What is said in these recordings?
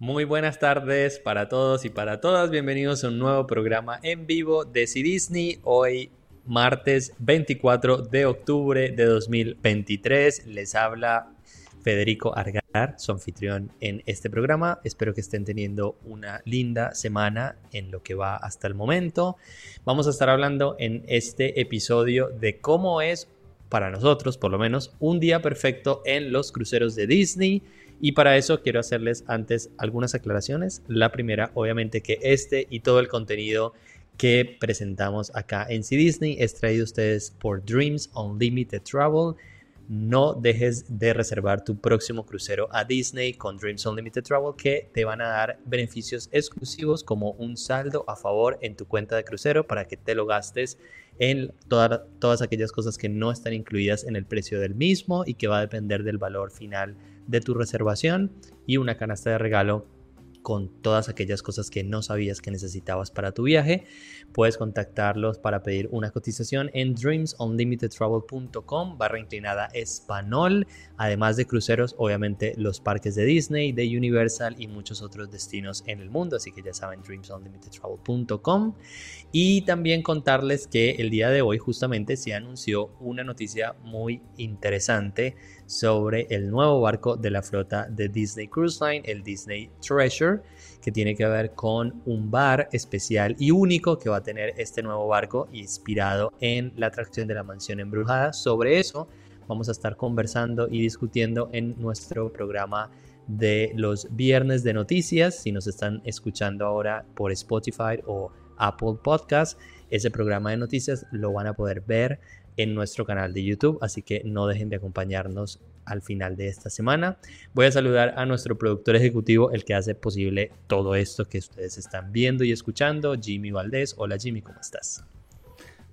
Muy buenas tardes para todos y para todas. Bienvenidos a un nuevo programa en vivo de C Disney. Hoy martes 24 de octubre de 2023. Les habla Federico Argar, su anfitrión en este programa. Espero que estén teniendo una linda semana en lo que va hasta el momento. Vamos a estar hablando en este episodio de cómo es para nosotros, por lo menos, un día perfecto en los cruceros de Disney y para eso quiero hacerles antes algunas aclaraciones. La primera, obviamente que este y todo el contenido que presentamos acá en C Disney es traído ustedes por Dreams Unlimited Travel. No dejes de reservar tu próximo crucero a Disney con Dreams Unlimited Travel que te van a dar beneficios exclusivos como un saldo a favor en tu cuenta de crucero para que te lo gastes en todas aquellas cosas que no están incluidas en el precio del mismo y que va a depender del valor final de tu reservación y una canasta de regalo con todas aquellas cosas que no sabías que necesitabas para tu viaje. Puedes contactarlos para pedir una cotización en dreamsunlimitedtravel.com barra inclinada español. Además de cruceros, obviamente los parques de Disney, de Universal y muchos otros destinos en el mundo. Así que ya saben, dreamsunlimitedtravel.com. Y también contarles que el día de hoy justamente se anunció una noticia muy interesante sobre el nuevo barco de la flota de Disney Cruise Line, el Disney Treasure, que tiene que ver con un bar especial y único que va a tener este nuevo barco inspirado en la atracción de la mansión embrujada. Sobre eso vamos a estar conversando y discutiendo en nuestro programa de los viernes de noticias. Si nos están escuchando ahora por Spotify o Apple Podcast, ese programa de noticias lo van a poder ver en nuestro canal de YouTube, así que no dejen de acompañarnos al final de esta semana. Voy a saludar a nuestro productor ejecutivo, el que hace posible todo esto que ustedes están viendo y escuchando, Jimmy Valdés. Hola Jimmy, ¿cómo estás?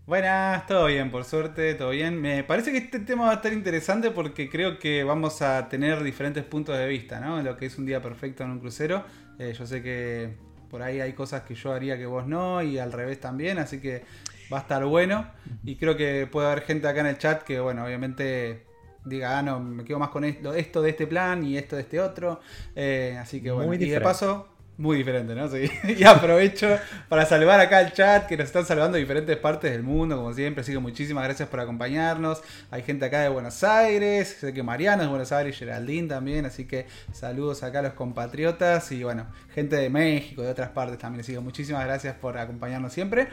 Buenas, todo bien, por suerte, todo bien. Me parece que este tema va a estar interesante porque creo que vamos a tener diferentes puntos de vista, ¿no? Lo que es un día perfecto en un crucero. Eh, yo sé que por ahí hay cosas que yo haría que vos no y al revés también, así que va a estar bueno. Y creo que puede haber gente acá en el chat que, bueno, obviamente diga, ah, no, me quedo más con esto, esto de este plan y esto de este otro. Eh, así que bueno, y de paso, muy diferente, ¿no? Sí. y aprovecho para saludar acá al chat que nos están saludando de diferentes partes del mundo, como siempre. Así que muchísimas gracias por acompañarnos. Hay gente acá de Buenos Aires, sé que Mariano es de Buenos Aires, Geraldine también. Así que saludos acá a los compatriotas y bueno, gente de México, de otras partes también. Así que muchísimas gracias por acompañarnos siempre.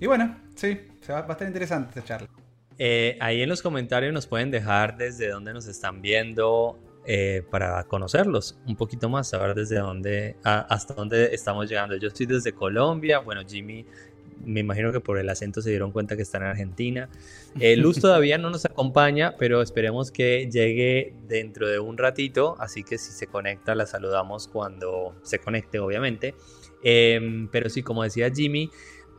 Y bueno, sí, va, a estar interesante esta charla. Eh, ahí en los comentarios nos pueden dejar desde dónde nos están viendo eh, para conocerlos un poquito más, saber desde dónde, hasta dónde estamos llegando. Yo estoy desde Colombia, bueno, Jimmy, me imagino que por el acento se dieron cuenta que está en Argentina. Eh, Luz todavía no nos acompaña, pero esperemos que llegue dentro de un ratito, así que si se conecta la saludamos cuando se conecte, obviamente. Em, pero sí, como decía Jimmy,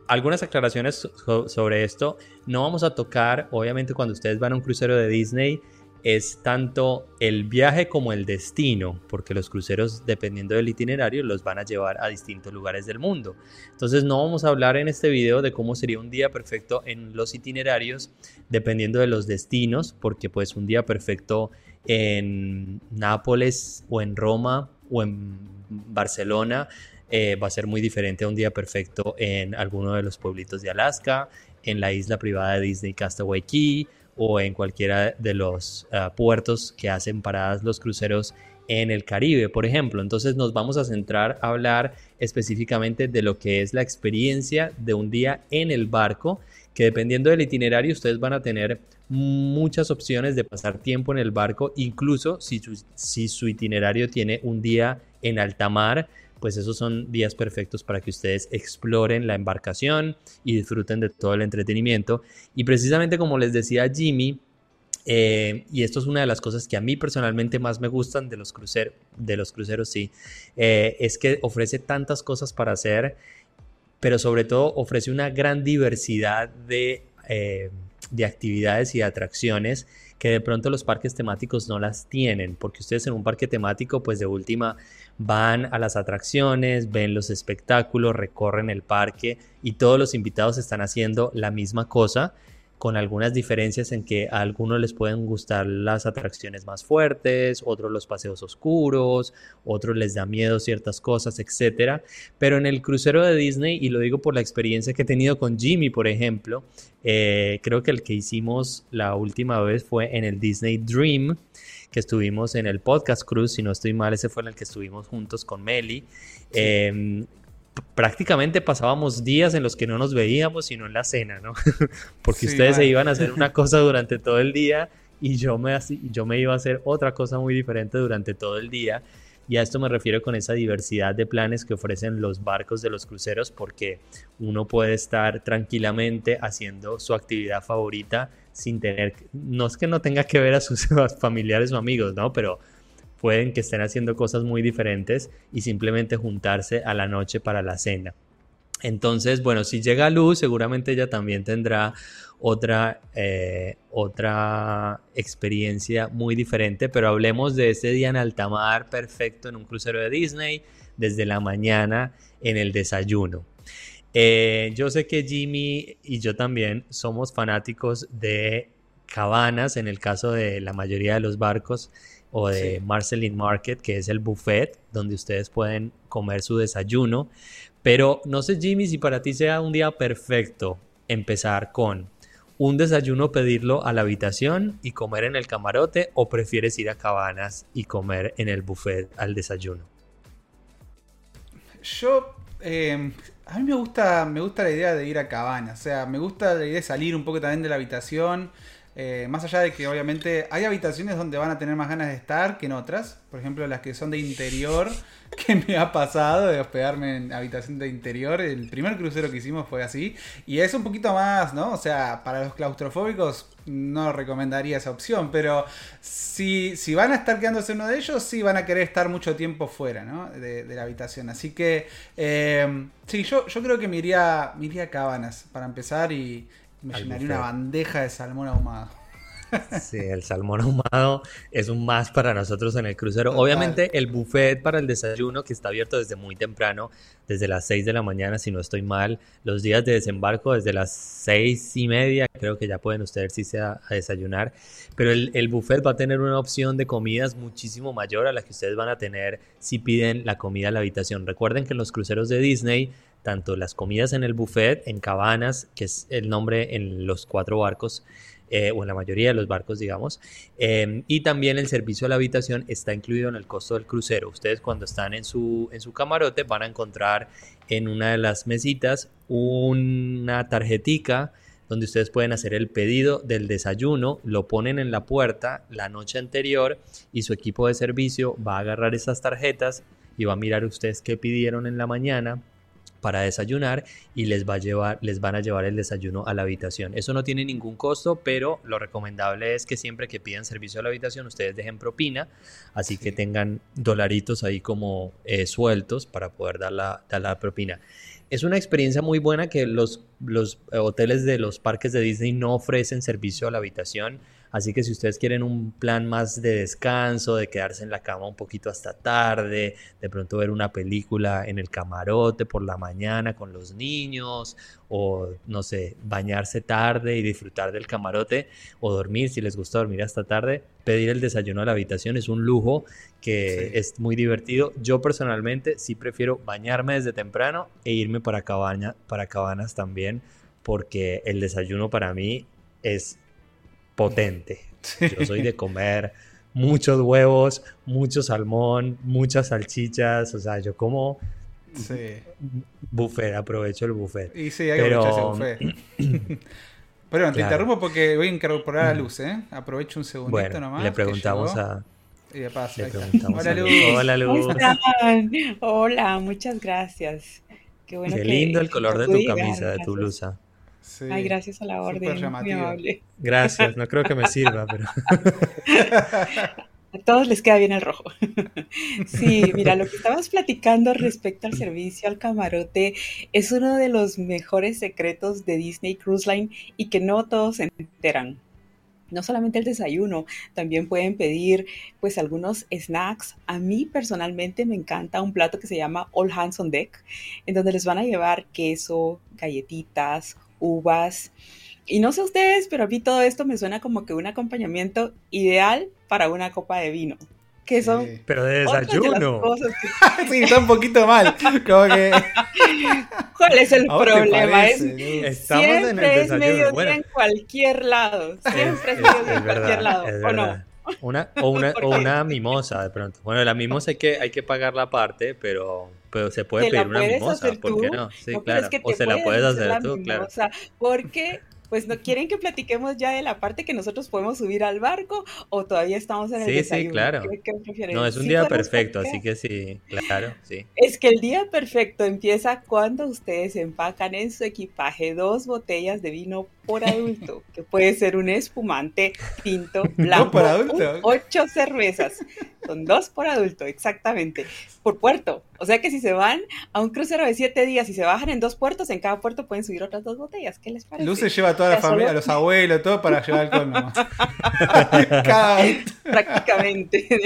algunas aclaraciones sobre esto. No vamos a tocar, obviamente, cuando ustedes van a un crucero de Disney, es tanto el viaje como el destino, porque los cruceros, dependiendo del itinerario, los van a llevar a distintos lugares del mundo. Entonces, no vamos a hablar en este video de cómo sería un día perfecto en los itinerarios, dependiendo de los destinos, porque pues un día perfecto en Nápoles o en Roma o en Barcelona eh, va a ser muy diferente a un día perfecto en alguno de los pueblitos de Alaska, en la isla privada de Disney Castaway Key o en cualquiera de los ah, puertos que hacen paradas los cruceros en el Caribe, por ejemplo. Entonces nos vamos a centrar a hablar específicamente de lo que es la experiencia de un día en el barco, que dependiendo del itinerario ustedes van a tener muchas opciones de pasar tiempo en el barco, incluso si si su itinerario tiene un día en alta mar, pues esos son días perfectos para que ustedes exploren la embarcación y disfruten de todo el entretenimiento. Y precisamente como les decía Jimmy, eh, y esto es una de las cosas que a mí personalmente más me gustan de los, cruceros, de los cruceros, sí, eh, es que ofrece tantas cosas para hacer, pero sobre todo ofrece una gran diversidad de, eh, de actividades y atracciones que de pronto los parques temáticos no las tienen, porque ustedes en un parque temático, pues de última van a las atracciones, ven los espectáculos, recorren el parque y todos los invitados están haciendo la misma cosa. Con algunas diferencias en que a algunos les pueden gustar las atracciones más fuertes, otros los paseos oscuros, otros les da miedo ciertas cosas, etc. Pero en el crucero de Disney, y lo digo por la experiencia que he tenido con Jimmy, por ejemplo, eh, creo que el que hicimos la última vez fue en el Disney Dream, que estuvimos en el podcast cruise, si no estoy mal, ese fue en el que estuvimos juntos con Meli. Em, prácticamente pasábamos días en los que no nos veíamos, sino en la cena, ¿no? Porque ustedes se iban a hacer una cosa durante todo el día y yo me, yo me iba a hacer otra cosa muy diferente durante todo el día. Y a esto me refiero con esa diversidad de planes que ofrecen los barcos de los cruceros, porque uno puede estar tranquilamente haciendo su actividad favorita sin tener, no es que no tenga que ver a sus familiares o amigos, ¿no? Pero pueden que estén haciendo cosas muy diferentes y simplemente juntarse a la noche para la cena. Entonces, bueno, si llega Luz, seguramente ella también tendrá otra, eh, otra experiencia muy diferente, pero hablemos de ese día en alta mar perfecto en un crucero de Disney, desde la mañana en el desayuno. Eh, yo sé que Jimmy y yo también somos fanáticos de cabanas, en el caso de la mayoría de los barcos o de Marceline Market, que es el buffet donde ustedes pueden comer su desayuno. Pero no sé, Jimmy, si para ti sea un día perfecto empezar con un desayuno, pedirlo a la habitación y comer en el camarote, o prefieres ir a cabanas y comer en el buffet al desayuno. Yo, em, a mí me gusta, me gusta la idea de ir a cabanas, o sea, me gusta la idea de salir un poco también de la habitación. Eh, más allá de que obviamente hay habitaciones donde van a tener más ganas de estar que en otras. Por ejemplo, las que son de interior, que me ha pasado de hospedarme en habitación de interior. El primer crucero que hicimos fue así. Y es un poquito más, ¿no? O sea, para los claustrofóbicos no recomendaría esa opción. Pero si, si van a estar quedándose uno de ellos, sí van a querer estar mucho tiempo fuera, ¿no? De, la habitación. Así que, eh, sí, yo, yo creo que me iría, me iría a cabanas para empezar y, me llenaría una bandeja de salmón ahumado. Sí, el salmón ahumado es un más para nosotros en el crucero. Obviamente el buffet para el desayuno que está abierto desde muy temprano, desde las 6 de la mañana si no estoy mal, los días de desembarco desde las 6 y media, creo que ya pueden ustedes irse a, a desayunar, pero el, el, buffet va a tener una opción de comidas muchísimo mayor a la que ustedes van a tener si piden la comida a la habitación. Recuerden que en los cruceros de Disney tanto las comidas en el buffet, en cabanas, que es el nombre en los cuatro barcos, eh, o en la mayoría de los barcos, digamos, em, y también el servicio a la habitación está incluido en el costo del crucero. Ustedes cuando están en su, en su camarote van a encontrar en una de las mesitas una tarjetica donde ustedes pueden hacer el pedido del desayuno, lo ponen en la puerta la noche anterior y su equipo de servicio va a agarrar esas tarjetas y va a mirar ustedes qué pidieron en la mañana, para desayunar y les va a llevar, les van a llevar el desayuno a la habitación. Eso no tiene ningún costo, pero lo recomendable es que siempre que pidan servicio a la habitación ustedes dejen propina, así que tengan dolaritos ahí como eh, sueltos para poder dar la, dar la propina. Es una experiencia muy buena que los, los hoteles de los parques de Disney no ofrecen servicio a la habitación Así que si ustedes quieren un plan más de descanso, de quedarse en la cama un poquito hasta tarde, de pronto ver una película en el camarote por la mañana con los niños, o no sé, bañarse tarde y disfrutar del camarote, o dormir si les gusta dormir hasta tarde, pedir el desayuno a la habitación es un lujo que es muy divertido. Yo personalmente sí prefiero bañarme desde temprano e irme para, cabaña, para cabanas también, porque el desayuno para mí es potente. Yo soy de comer muchos huevos, mucho salmón, muchas salchichas, o sea, yo como sí. buffet, aprovecho el buffet. Y sí, hay Pero... ese buffet. Pero te interrumpo porque voy a incorporar a Luz, ¿eh? Aprovecho un segundito nomás. Le preguntamos a. Y de paso, le preguntamos Hola, Luz. Hola, Luz. Hola, muchas gracias. Qué, bueno Qué lindo el color de tu camisa, de tu blusa. Ay, gracias a la orden. Muy amable. Gracias, no creo que me sirva, pero. A todos les queda bien el rojo. Sí, mira, lo que estabas platicando respecto al servicio al camarote es uno de los mejores secretos de Disney Cruise Line y que no todos se enteran. No solamente el desayuno, también pueden pedir pues algunos snacks. A mí personalmente me encanta un plato que se llama All Hands on Deck, en donde les van a llevar queso, galletitas, uvas, y no sé ustedes, pero a mí todo esto me suena como que un acompañamiento ideal para una copa de vino. Que son. Pero de desayuno. sí, está un poquito mal. ¿Cuál es el problema? es, siempre es mediodía en cualquier lado. Siempre es, mediodía en cualquier lado. ¿O no? Una, o, una, o una mimosa de pronto. Bueno, la mimosa hay que, hay que pagarla aparte, pero, pero se puede pedir una mimosa, ¿por qué no? Sí, claro. o se la puedes hacer tú, claro. Porque pues no quieren que platiquemos ya de la parte que nosotros podemos subir al barco o todavía estamos en el sí, Sí, claro. no, es un día perfecto, así que sí, claro, sí. Es que el día perfecto empieza cuando ustedes empacan en su equipaje dos botellas de vino por adulto, que puede ser un espumante tinto blanco, por adulto. ocho cervezas, son dos por adulto, exactamente, por puerto. O sea que si se van a un crucero de siete días y se bajan en dos puertos, en cada puerto pueden subir otras dos botellas. ¿Qué les parece? Luce lleva a toda la familia, a los abuelos, todo para llevar alcohol nomás. Prácticamente.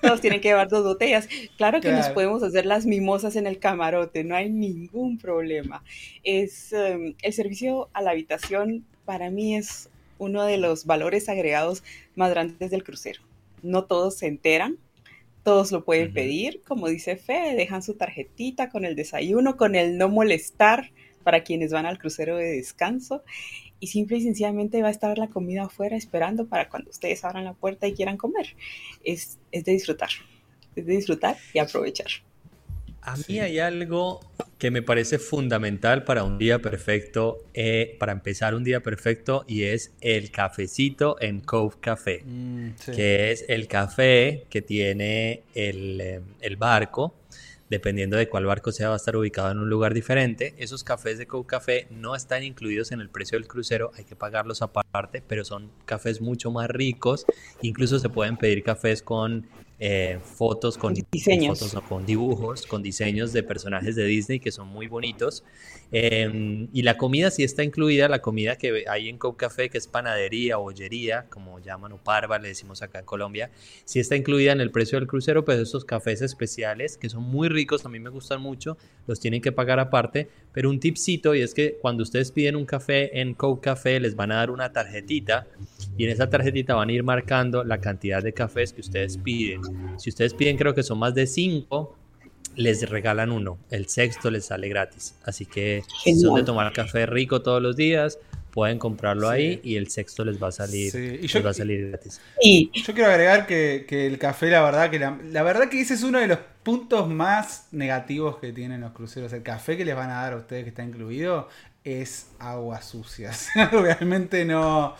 Todos tienen que llevar dos botellas. Claro que nos podemos hacer las mimosas en el camarote, no hay ningún problema. Es em, el servicio a la habitación para mí es uno de los valores agregados más grandes del crucero. No todos se enteran, todos lo pueden pedir, como dice Fe, dejan su tarjetita con el desayuno, con el no molestar para quienes van al crucero de descanso y simple y sencillamente va a estar la comida afuera esperando para cuando ustedes abran la puerta y quieran comer. Es, es de disfrutar, es de disfrutar y aprovechar. A mí hay algo que me parece fundamental para un día perfecto, eh, para empezar un día perfecto, y es el cafecito en Cove Café, mm, que es el café que tiene el, eh, el, barco. Dependiendo de cuál barco sea, va a estar ubicado en un lugar diferente. Esos cafés de Cove Café no están incluidos en el precio del crucero, hay que pagarlos aparte, pero son cafés mucho más ricos. Incluso se pueden pedir cafés con eh, fotos con diseños, con dibujos, con diseños de personajes de Disney que son muy bonitos. Em, y la comida sí está incluida, la comida que hay en Coke Café, que es panadería bollería, como llaman, o parva, le decimos acá en Colombia, sí está incluida en el precio del crucero, pero esos cafés especiales, que son muy ricos, a mí me gustan mucho, los tienen que pagar aparte. Pero un tipcito, y es que cuando ustedes piden un café en Coke Café, les van a dar una tarjetita, y en esa tarjetita van a ir marcando la cantidad de cafés que ustedes piden. Si ustedes piden, creo que son más de cinco, les regalan uno. El sexto les sale gratis. Así que son de tomar café rico todos los días, pueden comprarlo ahí y el sexto les va a salir, va a salir gratis. Y yo quiero agregar que, el café, la verdad que la, verdad que ese es uno de los puntos más negativos que tienen los cruceros. El café que les van a dar a ustedes que está incluido es agua sucia. Realmente no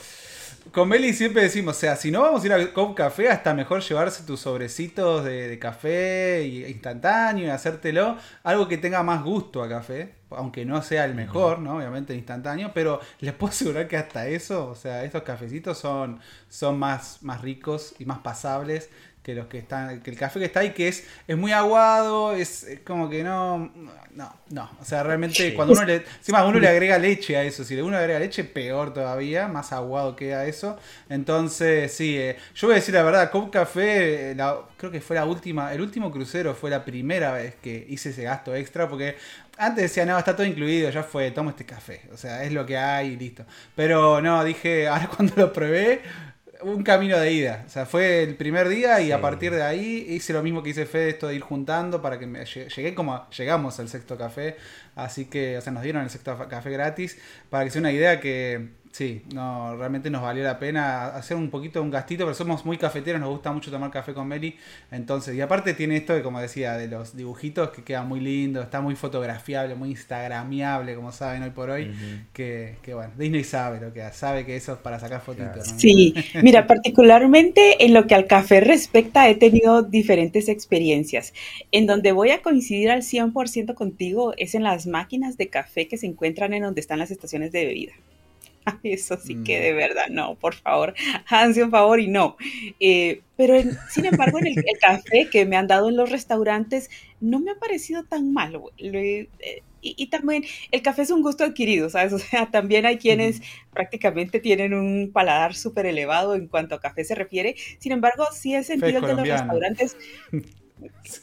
con Meli siempre decimos, o sea, si no vamos a ir a Cop Café, hasta mejor llevarse tus sobrecitos de, café instantáneo y hacértelo. Algo que tenga más gusto a café, aunque no sea el mejor, ¿no? Obviamente instantáneo, pero les puedo asegurar que hasta eso, o sea, estos cafecitos son, son más, más ricos y más pasables que los que están que el café que está ahí que es es muy aguado es, como que no no no o sea realmente cuando uno le encima uno le agrega leche a eso si uno le agrega leche peor todavía más aguado queda eso entonces sí eh, yo voy a decir la verdad Cop Café eh, creo que fue la última el último crucero fue la primera vez que hice ese gasto extra porque antes decía, no, está todo incluido, ya fue, tomo este café. O sea, es lo que hay y listo. Pero no, dije, ahora cuando lo probé, un camino de ida. O sea, fue el primer día y a partir de ahí hice lo mismo que hice Fede, esto de ir juntando para que me llegué como llegamos al sexto café. Así que, o sea, nos dieron el sexto café gratis. Para que sea una idea que Sí, no, realmente nos valió la pena hacer un poquito un gastito, pero somos muy cafeteros, nos gusta mucho tomar café con Meli. Entonces, y aparte tiene esto de, como decía, de los dibujitos que queda muy lindo, está muy fotografiable, muy instagramiable, como saben hoy por hoy. que, que, bueno, Disney sabe lo que sabe que eso es para sacar fotitos. Sí, mira, particularmente en lo que al café respecta, he tenido diferentes experiencias. En donde voy a coincidir al 100% contigo es en las máquinas de café que se encuentran en donde están las estaciones de bebida. Eso sí que de verdad, no, por favor, háganse un favor y no. Eh, pero sin embargo, en el, café que me han dado en los restaurantes no me ha parecido tan malo. Eh, y, también el café es un gusto adquirido, ¿sabes? O sea, también hay quienes prácticamente tienen un paladar súper elevado en cuanto a café se refiere. Sin embargo, sí he sentido que los restaurantes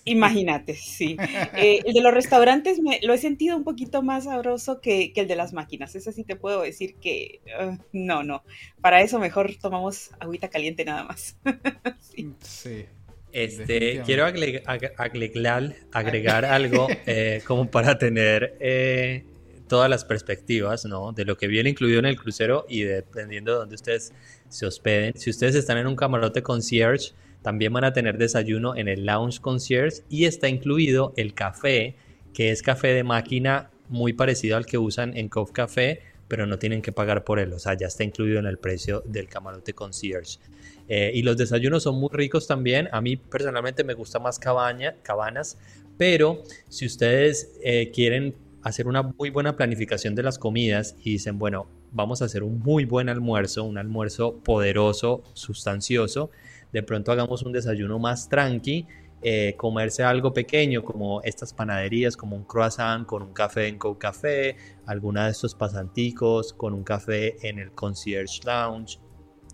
Imagínate, sí. Eh, el de los restaurantes me, lo he sentido un poquito más sabroso que, el de las máquinas. Eso sí te puedo decir que uh, no, no. Para eso mejor tomamos agüita caliente nada más. sí. Este, quiero agregar, agregar algo eh, como para tener eh, todas las perspectivas ¿no? de lo que viene incluido en el crucero y dependiendo de dónde ustedes se hospeden. Si ustedes están en un camarote concierge, también van a tener desayuno en el lounge concierge y está incluido el café, que es café de máquina muy parecido al que usan en Cove Café, pero no tienen que pagar por él, o sea, ya está incluido en el precio del camarote concierge. Eh, y los desayunos son muy ricos también. A mí personalmente me gusta más cabaña, cabanas, pero si ustedes eh, quieren hacer una muy buena planificación de las comidas y dicen, bueno, vamos a hacer un muy buen almuerzo, un almuerzo poderoso, sustancioso, de pronto hagamos un desayuno más tranqui, eh, comerse algo pequeño como estas panaderías, como un croissant con un café en Co Café, alguna de estos pasanticos con un café en el concierge lounge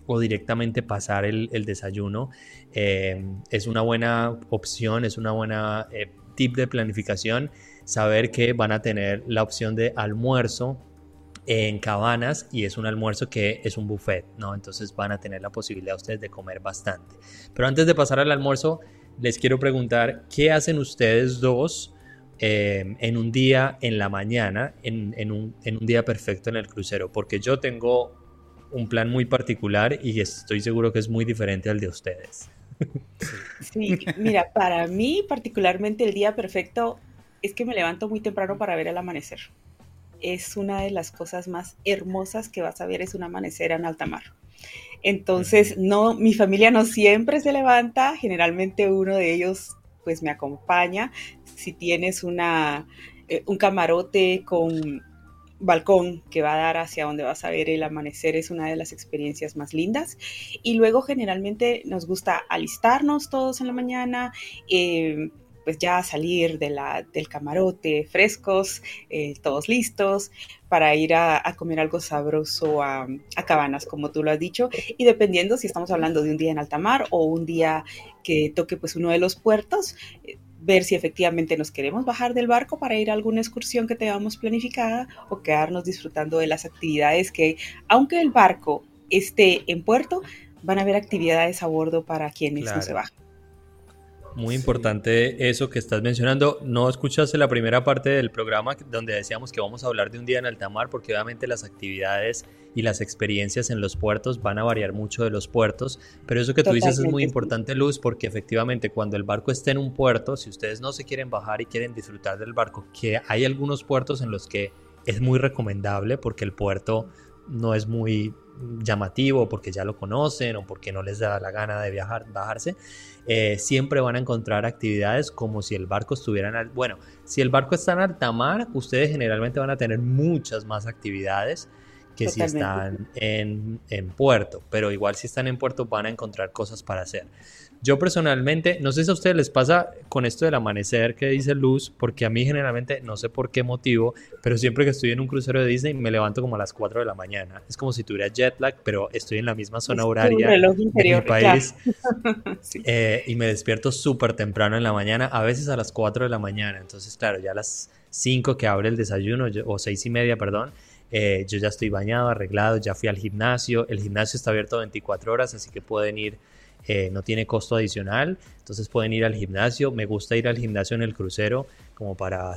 o directamente pasar el, desayuno eh, es una buena opción, es una buena eh, tip de planificación saber que van a tener la opción de almuerzo en cabanas y es un almuerzo que es un buffet, ¿no? Entonces van a tener la posibilidad ustedes de comer bastante. Pero antes de pasar al almuerzo, les quiero preguntar, ¿qué hacen ustedes dos eh, en un día en la mañana, en, un, día perfecto en el crucero? Porque yo tengo un plan muy particular y estoy seguro que es muy diferente al de ustedes. Sí, mira, para mí particularmente el día perfecto es que me levanto muy temprano para ver el amanecer es una de las cosas más hermosas que vas a ver, es un amanecer en alta mar. Entonces, no, mi familia no siempre se levanta, generalmente uno de ellos pues me acompaña. Si tienes una, eh, un camarote con balcón que va a dar hacia donde vas a ver el amanecer es una de las experiencias más lindas. Y luego generalmente nos gusta alistarnos todos en la mañana. Eh, pues ya salir de la, del camarote frescos, eh, todos listos, para ir a, comer algo sabroso a, cabanas, como tú lo has dicho, y dependiendo si estamos hablando de un día en alta mar o un día que toque pues uno de los puertos, eh, ver si efectivamente nos queremos bajar del barco para ir a alguna excursión que tengamos planificada o quedarnos disfrutando de las actividades que, aunque el barco esté en puerto, van a haber actividades a bordo para quienes no se bajan. Muy importante eso que estás mencionando. No escuchaste la primera parte del programa donde decíamos que vamos a hablar de un día en alta mar porque obviamente las actividades y las experiencias en los puertos van a variar mucho de los puertos, pero eso que tú dices es muy importante, Luz, porque efectivamente cuando el barco esté en un puerto, si ustedes no se quieren bajar y quieren disfrutar del barco, que hay algunos puertos en los que es muy recomendable porque el puerto no es muy llamativo porque ya lo conocen o porque no les da la gana de viajar, bajarse, eh, siempre van a encontrar actividades como si el barco estuviera en... Bueno, si el barco está en alta mar, ustedes generalmente van a tener muchas más actividades que si están en, en puerto, pero igual si están en puerto van a encontrar cosas para hacer. Yo personalmente, no sé si a ustedes les pasa con esto del amanecer que dice Luz, porque a mí generalmente, no sé por qué motivo, pero siempre que estoy en un crucero de Disney me levanto como a las 4 de la mañana. Es como si tuviera jet lag, pero estoy en la misma zona horaria de mi país. Eh, y me despierto súper temprano en la mañana, a veces a las 4 de la mañana. Entonces, claro, ya a las 5 que abre el desayuno, o 6 y media, perdón, eh, yo ya estoy bañado, arreglado, ya fui al gimnasio. El gimnasio está abierto 24 horas, así que pueden ir eh, no tiene costo adicional, entonces pueden ir al gimnasio. Me gusta ir al gimnasio en el crucero, como para,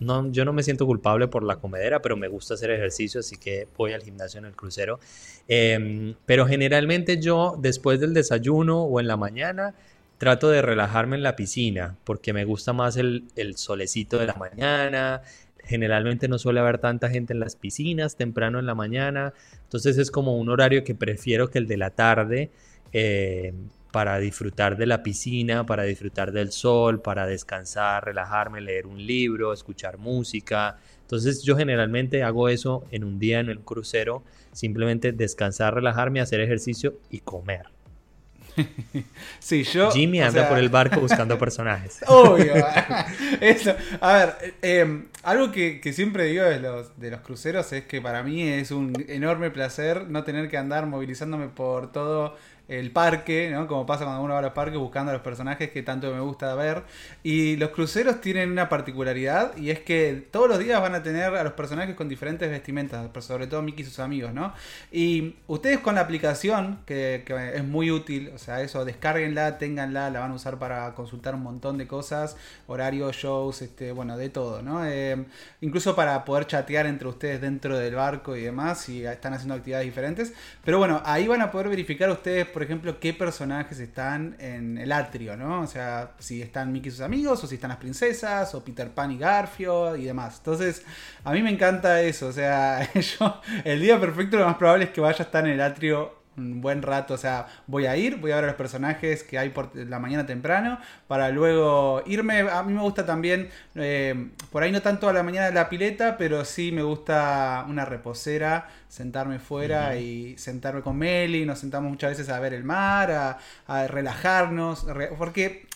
no, yo no me siento culpable por la comedera, pero me gusta hacer ejercicio, así que voy al gimnasio en el crucero. Em, pero generalmente yo, después del desayuno o en la mañana, trato de relajarme en la piscina, porque me gusta más el, el solecito de la mañana, generalmente no suele haber tanta gente en las piscinas temprano en la mañana, entonces es como un horario que prefiero que el de la tarde, eh, para disfrutar de la piscina, para disfrutar del sol, para descansar, relajarme, leer un libro, escuchar música. Entonces yo generalmente hago eso en un día en el crucero, simplemente descansar, relajarme, hacer ejercicio y comer. Sí, yo. Jimmy anda por el barco buscando personajes. Obvio. Eso. A ver, em, algo que, siempre digo de los, de los cruceros es que para mí es un enorme placer no tener que andar movilizándome por todo el parque, ¿no? Como pasa cuando uno va a los parques buscando a los personajes que tanto me gusta ver. Y los cruceros tienen una particularidad y es que todos los días van a tener a los personajes con diferentes vestimentas, sobre todo Mickey y sus amigos, ¿no? Y ustedes con la aplicación, que, es muy útil, o sea, eso, descárguenla, ténganla, la van a usar para consultar un montón de cosas, horarios, shows, este, bueno, de todo, ¿no? Eh, incluso para poder chatear entre ustedes dentro del barco y demás, si están haciendo actividades diferentes. Pero bueno, ahí van a poder verificar ustedes, por ejemplo, qué personajes están en el atrio, ¿no? O sea, si están Mickey y sus amigos, o si están las princesas, o Peter Pan y Garfio y demás. Entonces, a mí me encanta eso. O sea, yo, el día perfecto lo más probable es que vaya a estar en el atrio un buen rato, o sea, voy a ir, voy a ver a los personajes que hay por la mañana temprano, para luego irme, a mí me gusta también, eh, por ahí no tanto a la mañana de la pileta, pero sí me gusta una reposera, sentarme fuera y sentarme con Meli, nos sentamos muchas veces a ver el mar, a, a relajarnos, porque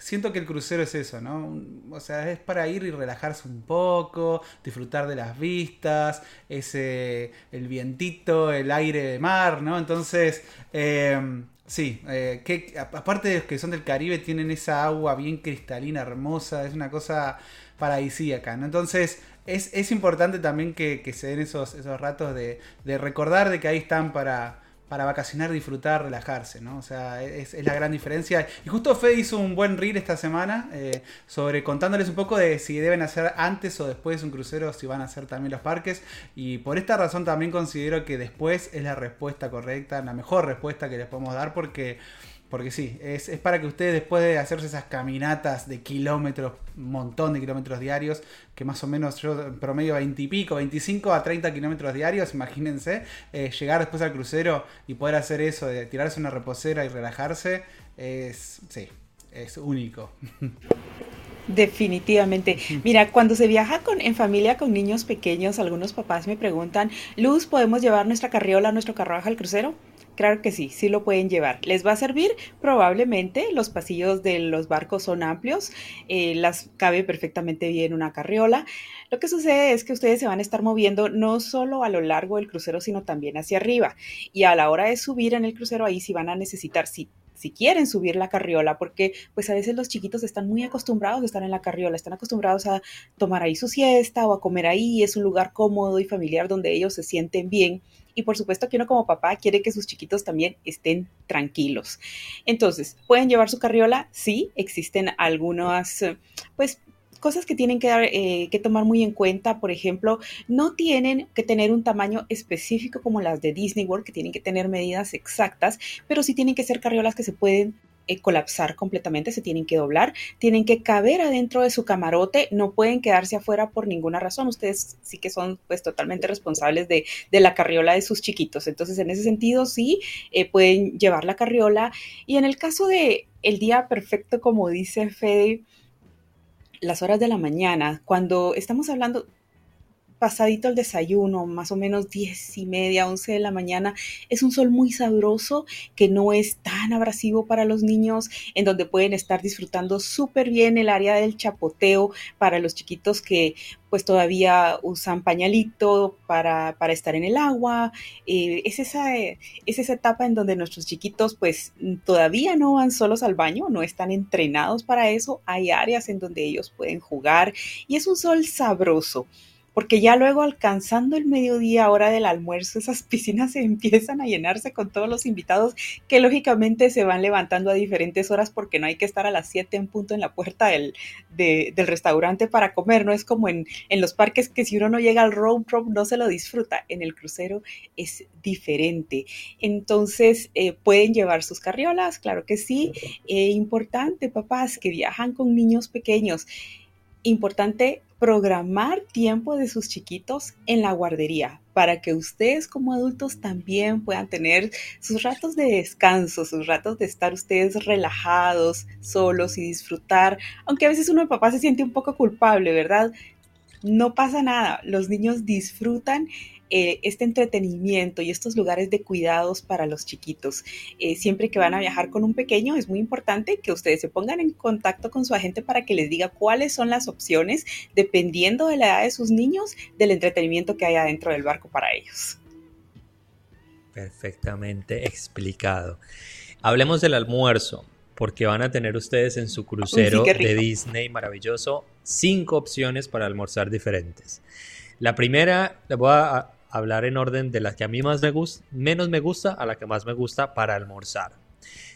siento que el crucero es eso, ¿no? O sea, es para ir y relajarse un poco, disfrutar de las vistas, ese, el vientito, el aire de mar, ¿no? Entonces, em, sí, eh, que, aparte de que son del Caribe, tienen esa agua bien cristalina, hermosa, es una cosa paradisíaca, ¿no? Entonces, es, es importante también que, que, se den esos, esos ratos de, de recordar de que ahí están para para vacacionar, disfrutar, relajarse, ¿no? O sea, es, la gran diferencia. Y justo Fede hizo un buen reel esta semana eh, sobre contándoles un poco de si deben hacer antes o después un crucero, si van a hacer también los parques. Y por esta razón también considero que después es la respuesta correcta, la mejor respuesta que les podemos dar porque porque sí, es, para que ustedes después de hacerse esas caminatas de kilómetros, un montón de kilómetros diarios, que más o menos yo promedio 20 y pico, 25 a 30 kilómetros diarios, imagínense, eh, llegar después al crucero y poder hacer eso, de tirarse una reposera y relajarse, es, sí, es único. Definitivamente. Mira, cuando se viaja con, en familia con niños pequeños, algunos papás me preguntan, Luz, ¿podemos llevar nuestra carriola, nuestro carruaje al crucero? Claro que sí, sí lo pueden llevar. ¿Les va a servir? Probablemente. Los pasillos de los barcos son amplios, eh, las cabe perfectamente bien una carriola. Lo que sucede es que ustedes se van a estar moviendo no solo a lo largo del crucero, sino también hacia arriba. Y a la hora de subir en el crucero, ahí sí van a necesitar, si si quieren subir la carriola, porque pues a veces los chiquitos están muy acostumbrados a estar en la carriola, están acostumbrados a tomar ahí su siesta o a comer ahí, es un lugar cómodo y familiar donde ellos se sienten bien y por supuesto que uno como papá quiere que sus chiquitos también estén tranquilos. Entonces, ¿pueden llevar su carriola? Sí, existen algunas, pues cosas que tienen que, eh, que tomar muy en cuenta, por ejemplo, no tienen que tener un tamaño específico como las de Disney World, que tienen que tener medidas exactas, pero sí tienen que ser carriolas que se pueden eh, colapsar completamente, se tienen que doblar, tienen que caber adentro de su camarote, no pueden quedarse afuera por ninguna razón. Ustedes sí que son pues totalmente responsables de, la carriola de sus chiquitos. Entonces, en ese sentido, sí, eh, pueden llevar la carriola. Y en el caso de el día perfecto, como dice Fede, las horas de la mañana, cuando estamos hablando, pasadito el desayuno, más o menos diez y media, once de la mañana, es un sol muy sabroso que no es tan abrasivo para los niños, en donde pueden estar disfrutando súper bien el área del chapoteo para los chiquitos que pues todavía usan pañalito para, para estar en el agua. Eh, es, esa, es esa etapa en donde nuestros chiquitos pues todavía no van solos al baño, no están entrenados para eso. Hay áreas en donde ellos pueden jugar y es un sol sabroso porque ya luego alcanzando el mediodía, hora del almuerzo, esas piscinas se empiezan a llenarse con todos los invitados que lógicamente se van levantando a diferentes horas porque no hay que estar a las 7 en punto en la puerta del, del restaurante para comer, no es como en, en, los parques que si uno no llega al road trip no se lo disfruta, en el crucero es diferente. Entonces, eh, pueden llevar sus carriolas, claro que sí, eh, importante, papás que viajan con niños pequeños. Importante programar tiempo de sus chiquitos en la guardería para que ustedes como adultos también puedan tener sus ratos de descanso, sus ratos de estar ustedes relajados, solos y disfrutar, aunque a veces uno de papá se siente un poco culpable, ¿verdad? No pasa nada, los niños disfrutan eh, este entretenimiento y estos lugares de cuidados para los chiquitos. Eh, siempre que van a viajar con un pequeño, es muy importante que ustedes se pongan en contacto con su agente para que les diga cuáles son las opciones, dependiendo de la edad de sus niños, del entretenimiento que hay adentro del barco para ellos. Perfectamente explicado. Hablemos del almuerzo, porque van a tener ustedes en su crucero de Disney maravilloso cinco opciones para almorzar diferentes. La primera, le voy a hablar en orden de las que a mí más me gusta, menos me gusta a la que más me gusta para almorzar.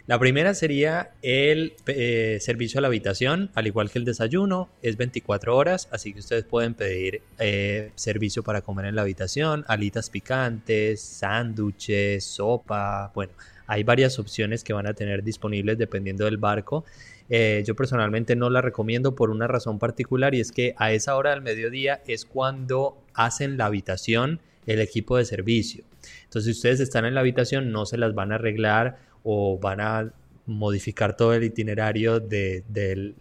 La primera sería el eh, servicio a la habitación, al igual que el desayuno, es 24 horas, así que ustedes pueden pedir eh, servicio para comer en la habitación, alitas picantes, sándwiches, sopa, bueno, hay varias opciones que van a tener disponibles dependiendo del barco. Eh, yo personalmente no la recomiendo por una razón particular y es que a esa hora del mediodía es cuando hacen la habitación el equipo de servicio. Entonces, si ustedes están en la habitación, no se las van a arreglar o van a modificar todo el itinerario de,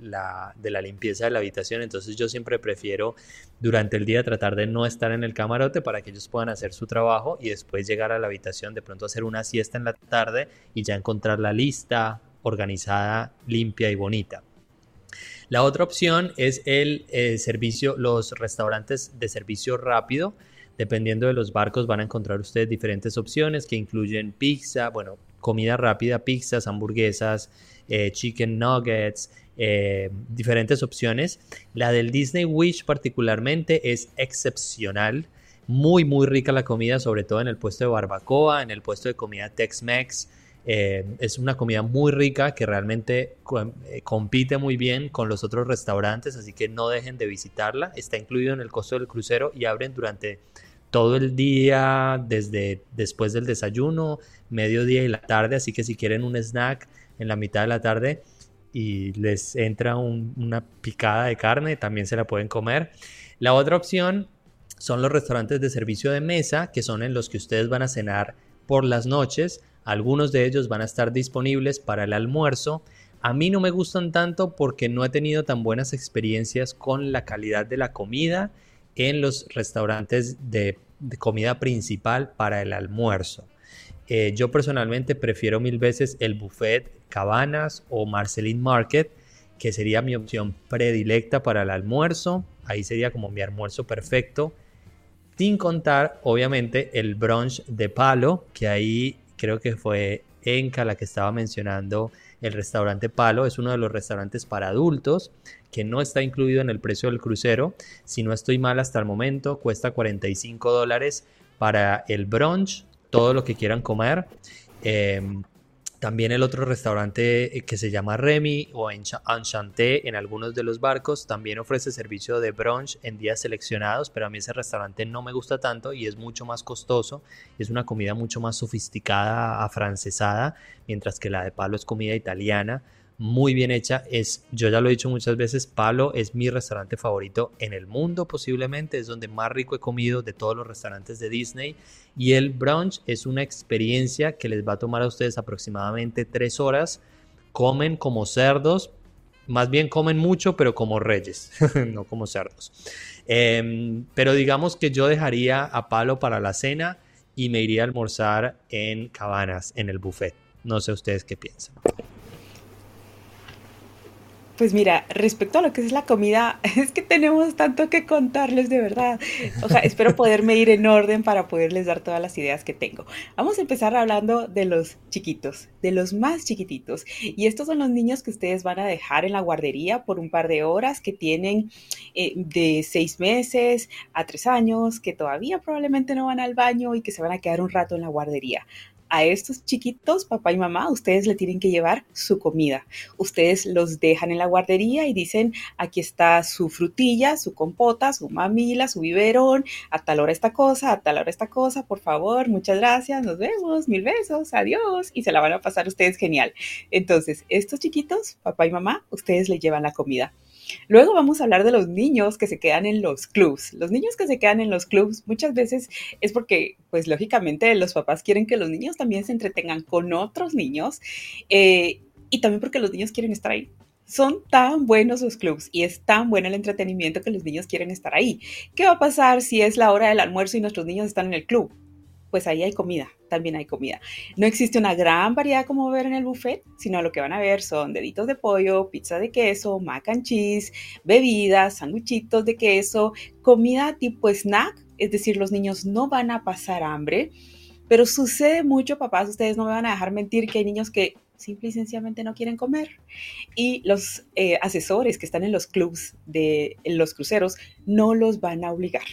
la, limpieza de la habitación. Entonces yo siempre prefiero durante el día tratar de no estar en el camarote para que ellos puedan hacer su trabajo y después llegar a la habitación, de pronto hacer una siesta en la tarde y ya encontrar la lista organizada, limpia y bonita. La otra opción es el eh, servicio, los restaurantes de servicio rápido. Dependiendo de los barcos van a encontrar ustedes diferentes opciones que incluyen pizza, bueno, comida rápida, pizzas, hamburguesas, eh, chicken nuggets, eh, diferentes opciones. La del Disney Wish particularmente es excepcional. Muy, muy rica la comida, sobre todo en el puesto de barbacoa, en el puesto de comida Tex-Mex. Eh, es una comida muy rica que realmente compite muy bien con los otros restaurantes, así que no dejen de visitarla. Está incluido en el costo del crucero y abren durante todo el día, desde después del desayuno, mediodía y la tarde, así que si quieren un snack en la mitad de la tarde y les entra una picada de carne, también se la pueden comer. La otra opción son los restaurantes de servicio de mesa, que son en los que ustedes van a cenar por las noches. Algunos de ellos van a estar disponibles para el almuerzo. A mí no me gustan tanto porque no he tenido tan buenas experiencias con la calidad de la comida en los restaurantes de, comida principal para el almuerzo. Eh, yo personalmente prefiero mil veces el buffet Cabanas o Marceline Market, que sería mi opción predilecta para el almuerzo. Ahí sería como mi almuerzo perfecto. Sin contar, obviamente, el brunch de palo, que ahí creo que fue Enca la que estaba mencionando el restaurante Palo es uno de los restaurantes para adultos que no está incluido en el precio del crucero. Si no estoy mal hasta el momento, cuesta 45 dólares para el brunch, todo lo que quieran comer. Em, también el otro restaurante eh, que se llama Remy o Enchanté en algunos de los barcos también ofrece servicio de brunch en días seleccionados, pero a mí ese restaurante no me gusta tanto y es mucho más costoso. Es una comida mucho más sofisticada, afrancesada, mientras que la de Palo es comida italiana muy bien hecha. Es, yo ya lo he dicho muchas veces, Palo es mi restaurante favorito en el mundo posiblemente. Es donde más rico he comido de todos los restaurantes de Disney. Y el brunch es una experiencia que les va a tomar a ustedes aproximadamente tres horas. Comen como cerdos. Más bien comen mucho, pero como reyes, no como cerdos. Em, pero digamos que yo dejaría a Palo para la cena y me iría a almorzar en Cabanas, en el buffet. No sé ustedes qué piensan. Pues mira, respecto a lo que es la comida, es que tenemos tanto que contarles de verdad. O sea, espero poderme ir en orden para poderles dar todas las ideas que tengo. Vamos a empezar hablando de los chiquitos, de los más chiquititos. Y estos son los niños que ustedes van a dejar en la guardería por un par de horas, que tienen eh, de seis meses a tres años, que todavía probablemente no van al baño y que se van a quedar un rato en la guardería a estos chiquitos, papá y mamá, ustedes le tienen que llevar su comida. Ustedes los dejan en la guardería y dicen, aquí está su frutilla, su compota, su mamila, su biberón, a tal hora esta cosa, a tal hora esta cosa, por favor, muchas gracias, nos vemos, mil besos, adiós, y se la van a pasar ustedes genial. Entonces, estos chiquitos, papá y mamá, ustedes le llevan la comida. Luego vamos a hablar de los niños que se quedan en los clubs. Los niños que se quedan en los clubs muchas veces es porque, pues lógicamente, los papás quieren que los niños también se entretengan con otros niños eh, y también porque los niños quieren estar ahí. Son tan buenos los clubs y es tan bueno el entretenimiento que los niños quieren estar ahí. ¿Qué va a pasar si es la hora del almuerzo y nuestros niños están en el club? Pues ahí hay comida, también hay comida. No existe una gran variedad como ver en el buffet, sino lo que van a ver son deditos de pollo, pizza de queso, mac and cheese, bebidas, sándwichitos de queso, comida tipo snack, es decir, los niños no van a pasar hambre, pero sucede mucho, papás, ustedes no me van a dejar mentir que hay niños que simple y sencillamente no quieren comer. Y los eh, asesores que están en los clubs de los cruceros no los van a obligar.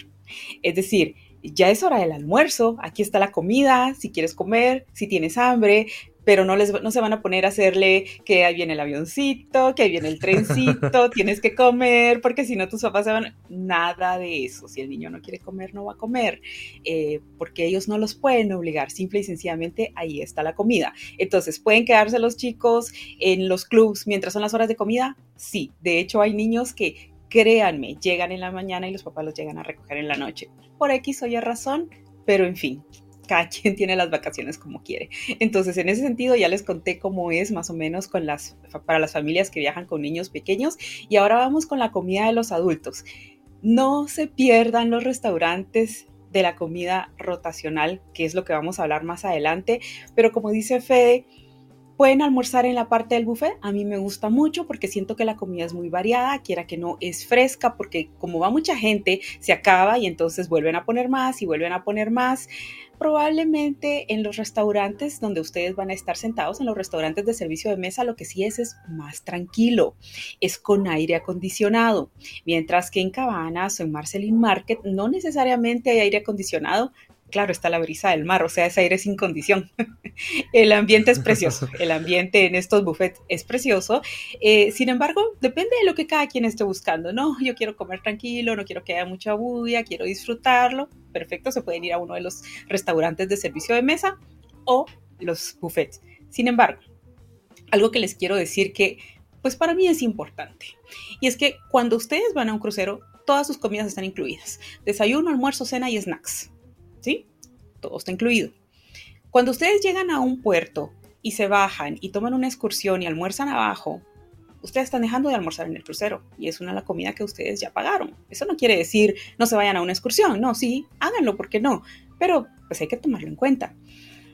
Es decir, ya es hora del almuerzo, aquí está la comida, si quieres comer, si tienes hambre, pero no, les, no se van a poner a hacerle que ahí viene el avioncito, que ahí viene el trencito, tienes que comer, porque si no tus papás se van... Nada de eso. Si el niño no quiere comer, no va a comer, eh, porque ellos no los pueden obligar, simple y sencillamente ahí está la comida. Entonces, ¿pueden quedarse los chicos en los clubs mientras son las horas de comida? Sí, de hecho hay niños que, créanme, llegan en la mañana y los papás los llegan a recoger en la noche. Por X o Y razón, pero en fin, cada quien tiene las vacaciones como quiere. Entonces, en ese sentido, ya les conté cómo es más o menos para las familias que viajan con niños pequeños. Y ahora vamos con la comida de los adultos. No se pierdan los restaurantes de la comida rotacional, que es lo que vamos a hablar más adelante. Pero como dice Fede, Pueden almorzar en la parte del buffet. A mí me gusta mucho porque siento que la comida es muy variada, quiera que no es fresca, porque como va mucha gente, se acaba y entonces vuelven a poner más y vuelven a poner más. Probablemente en los restaurantes donde ustedes van a estar sentados, en los restaurantes de servicio de mesa, lo que sí es es más tranquilo, es con aire acondicionado. Mientras que en Cabanas o en Marcelin Market no necesariamente hay aire acondicionado, claro, está la brisa del mar, o sea, ese aire sin condición. el ambiente es precioso, el ambiente en estos buffets es precioso. Eh, sin embargo, depende de lo que cada quien esté buscando, ¿no? Yo quiero comer tranquilo, no quiero que haya mucha bulla, quiero disfrutarlo. Perfecto, se pueden ir a uno de los restaurantes de servicio de mesa o los buffets. Sin embargo, algo que les quiero decir que, pues para mí es importante, y es que cuando ustedes van a un crucero, todas sus comidas están incluidas. Desayuno, almuerzo, cena y snacks. ¿Sí? Todo está incluido. Cuando ustedes llegan a un puerto y se bajan y toman una excursión y almuerzan abajo, ustedes están dejando de almorzar en el crucero y es una la comida que ustedes ya pagaron. Eso no quiere decir no se vayan a una excursión, no, sí, háganlo, ¿por qué no? Pero pues hay que tomarlo en cuenta.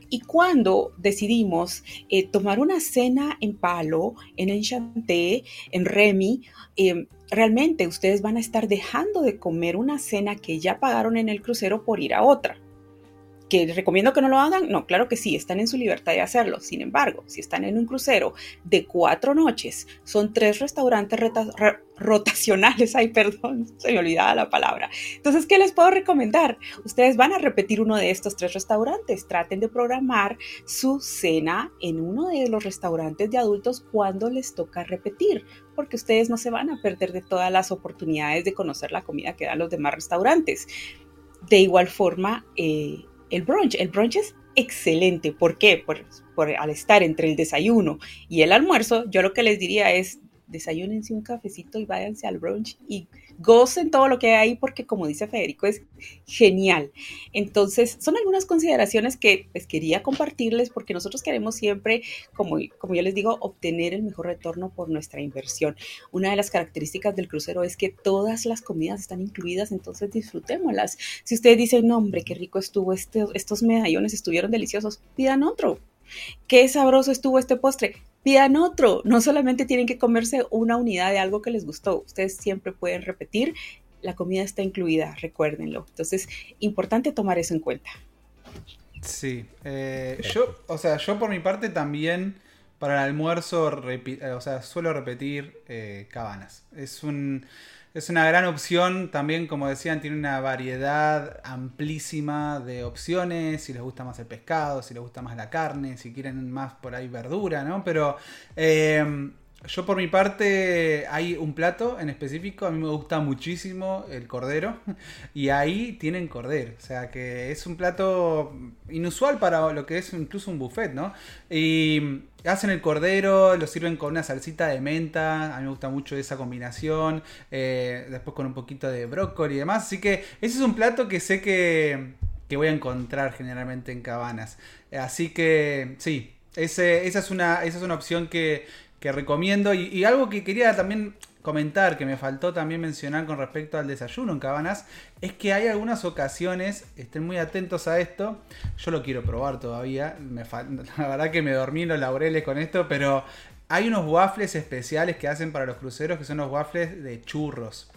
Y cuando decidimos eh, tomar una cena en palo, en Enchanté, en Remy, eh, realmente ustedes van a estar dejando de comer una cena que ya pagaron en el crucero por ir a otra. ¿Que les recomiendo que no lo hagan? No, claro que sí, están en su libertad de hacerlo. Sin embargo, si están en un crucero de cuatro noches, son tres restaurantes rotacionales, ay, perdón, se me olvidaba la palabra. Entonces, ¿qué les puedo recomendar? Ustedes van a repetir uno de estos tres restaurantes. Traten de programar su cena en uno de los restaurantes de adultos cuando les toca repetir, porque ustedes no se van a perder de todas las oportunidades de conocer la comida que dan los demás restaurantes. De igual forma, eh, el brunch. El brunch es excelente. ¿Por qué? Por, al estar entre el desayuno y el almuerzo, yo lo que les diría es desayúnense un cafecito y váyanse al brunch y gocen todo lo que hay ahí porque como dice Federico es genial. Entonces son algunas consideraciones que pues, quería compartirles porque nosotros queremos siempre, como, como yo les digo, obtener el mejor retorno por nuestra inversión. Una de las características del crucero es que todas las comidas están incluidas, entonces disfrutémoslas. Si ustedes dicen, no hombre, qué rico estuvo, este, estos medallones estuvieron deliciosos, pidan otro. Qué sabroso estuvo este postre pidan otro. No solamente tienen que comerse una unidad de algo que les gustó, ustedes siempre pueden repetir. La comida está incluida, recuérdenlo. Entonces, importante tomar eso en cuenta. Sí, eh, yo, o sea, yo por mi parte también para el almuerzo, eh, o sea, suelo repetir eh, cabanas. Es un, es una gran opción, también como decían, tiene una variedad amplísima de opciones, si les gusta más el pescado, si les gusta más la carne, si quieren más por ahí verdura, ¿no? Pero eh, yo por mi parte hay un plato en específico, a mí me gusta muchísimo el cordero. Y ahí tienen cordero, o sea que es un plato inusual para lo que es incluso un buffet, ¿no? Y hacen el cordero, lo sirven con una salsita de menta, a mí me gusta mucho esa combinación, eh, después con un poquito de brócoli y demás, así que ese es un plato que sé que, voy a encontrar generalmente en cabanas, así que sí, esa, es una, esa es una opción que, recomiendo y, algo que quería también comentar que me faltó también mencionar con respecto al desayuno en Cabanas es que hay algunas ocasiones, estén muy atentos a esto, yo lo quiero probar todavía, me la verdad que me dormí en los laureles con esto, pero hay unos waffles especiales que hacen para los cruceros que son los waffles de churros.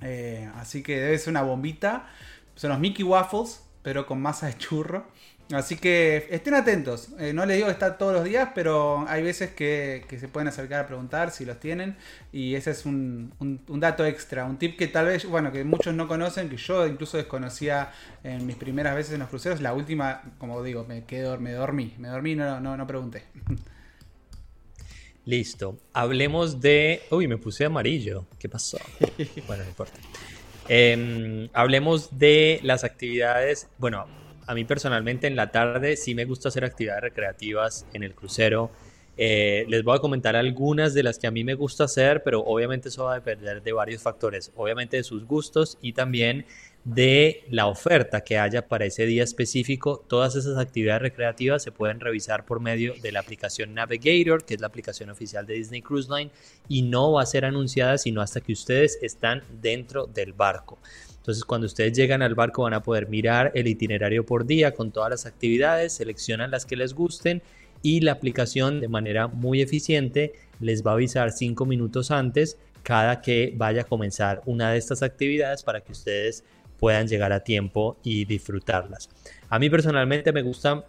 Eh, así que debe ser una bombita, son los Mickey Waffles, pero con masa de churro. Así que estén atentos. Eh, no les digo que está todos los días, pero hay veces que, se pueden acercar a preguntar si los tienen. Y ese es un, dato extra, un tip que tal vez, bueno, que muchos no conocen, que yo incluso desconocía en mis primeras veces en los cruceros. La última, como digo, me quedé, me dormí, me dormí, no, no, no pregunté. Listo. Hablemos de. Uy, me puse amarillo. ¿Qué pasó? bueno, no importa. Em, hablemos de las actividades. Bueno, a mí personalmente en la tarde sí me gusta hacer actividades recreativas en el crucero. Eh, les voy a comentar algunas de las que a mí me gusta hacer, pero obviamente eso va a depender de varios factores. Obviamente de sus gustos y también de la oferta que haya para ese día específico. Todas esas actividades recreativas se pueden revisar por medio de la aplicación Navigator, que es la aplicación oficial de Disney Cruise Line, y no va a ser anunciada sino hasta que ustedes están dentro del barco. Entonces, cuando ustedes llegan al barco van a poder mirar el itinerario por día con todas las actividades, seleccionan las que les gusten y la aplicación de manera muy eficiente les va a avisar cinco minutos antes cada que vaya a comenzar una de estas actividades para que ustedes puedan llegar a tiempo y disfrutarlas. A mí personalmente me gusta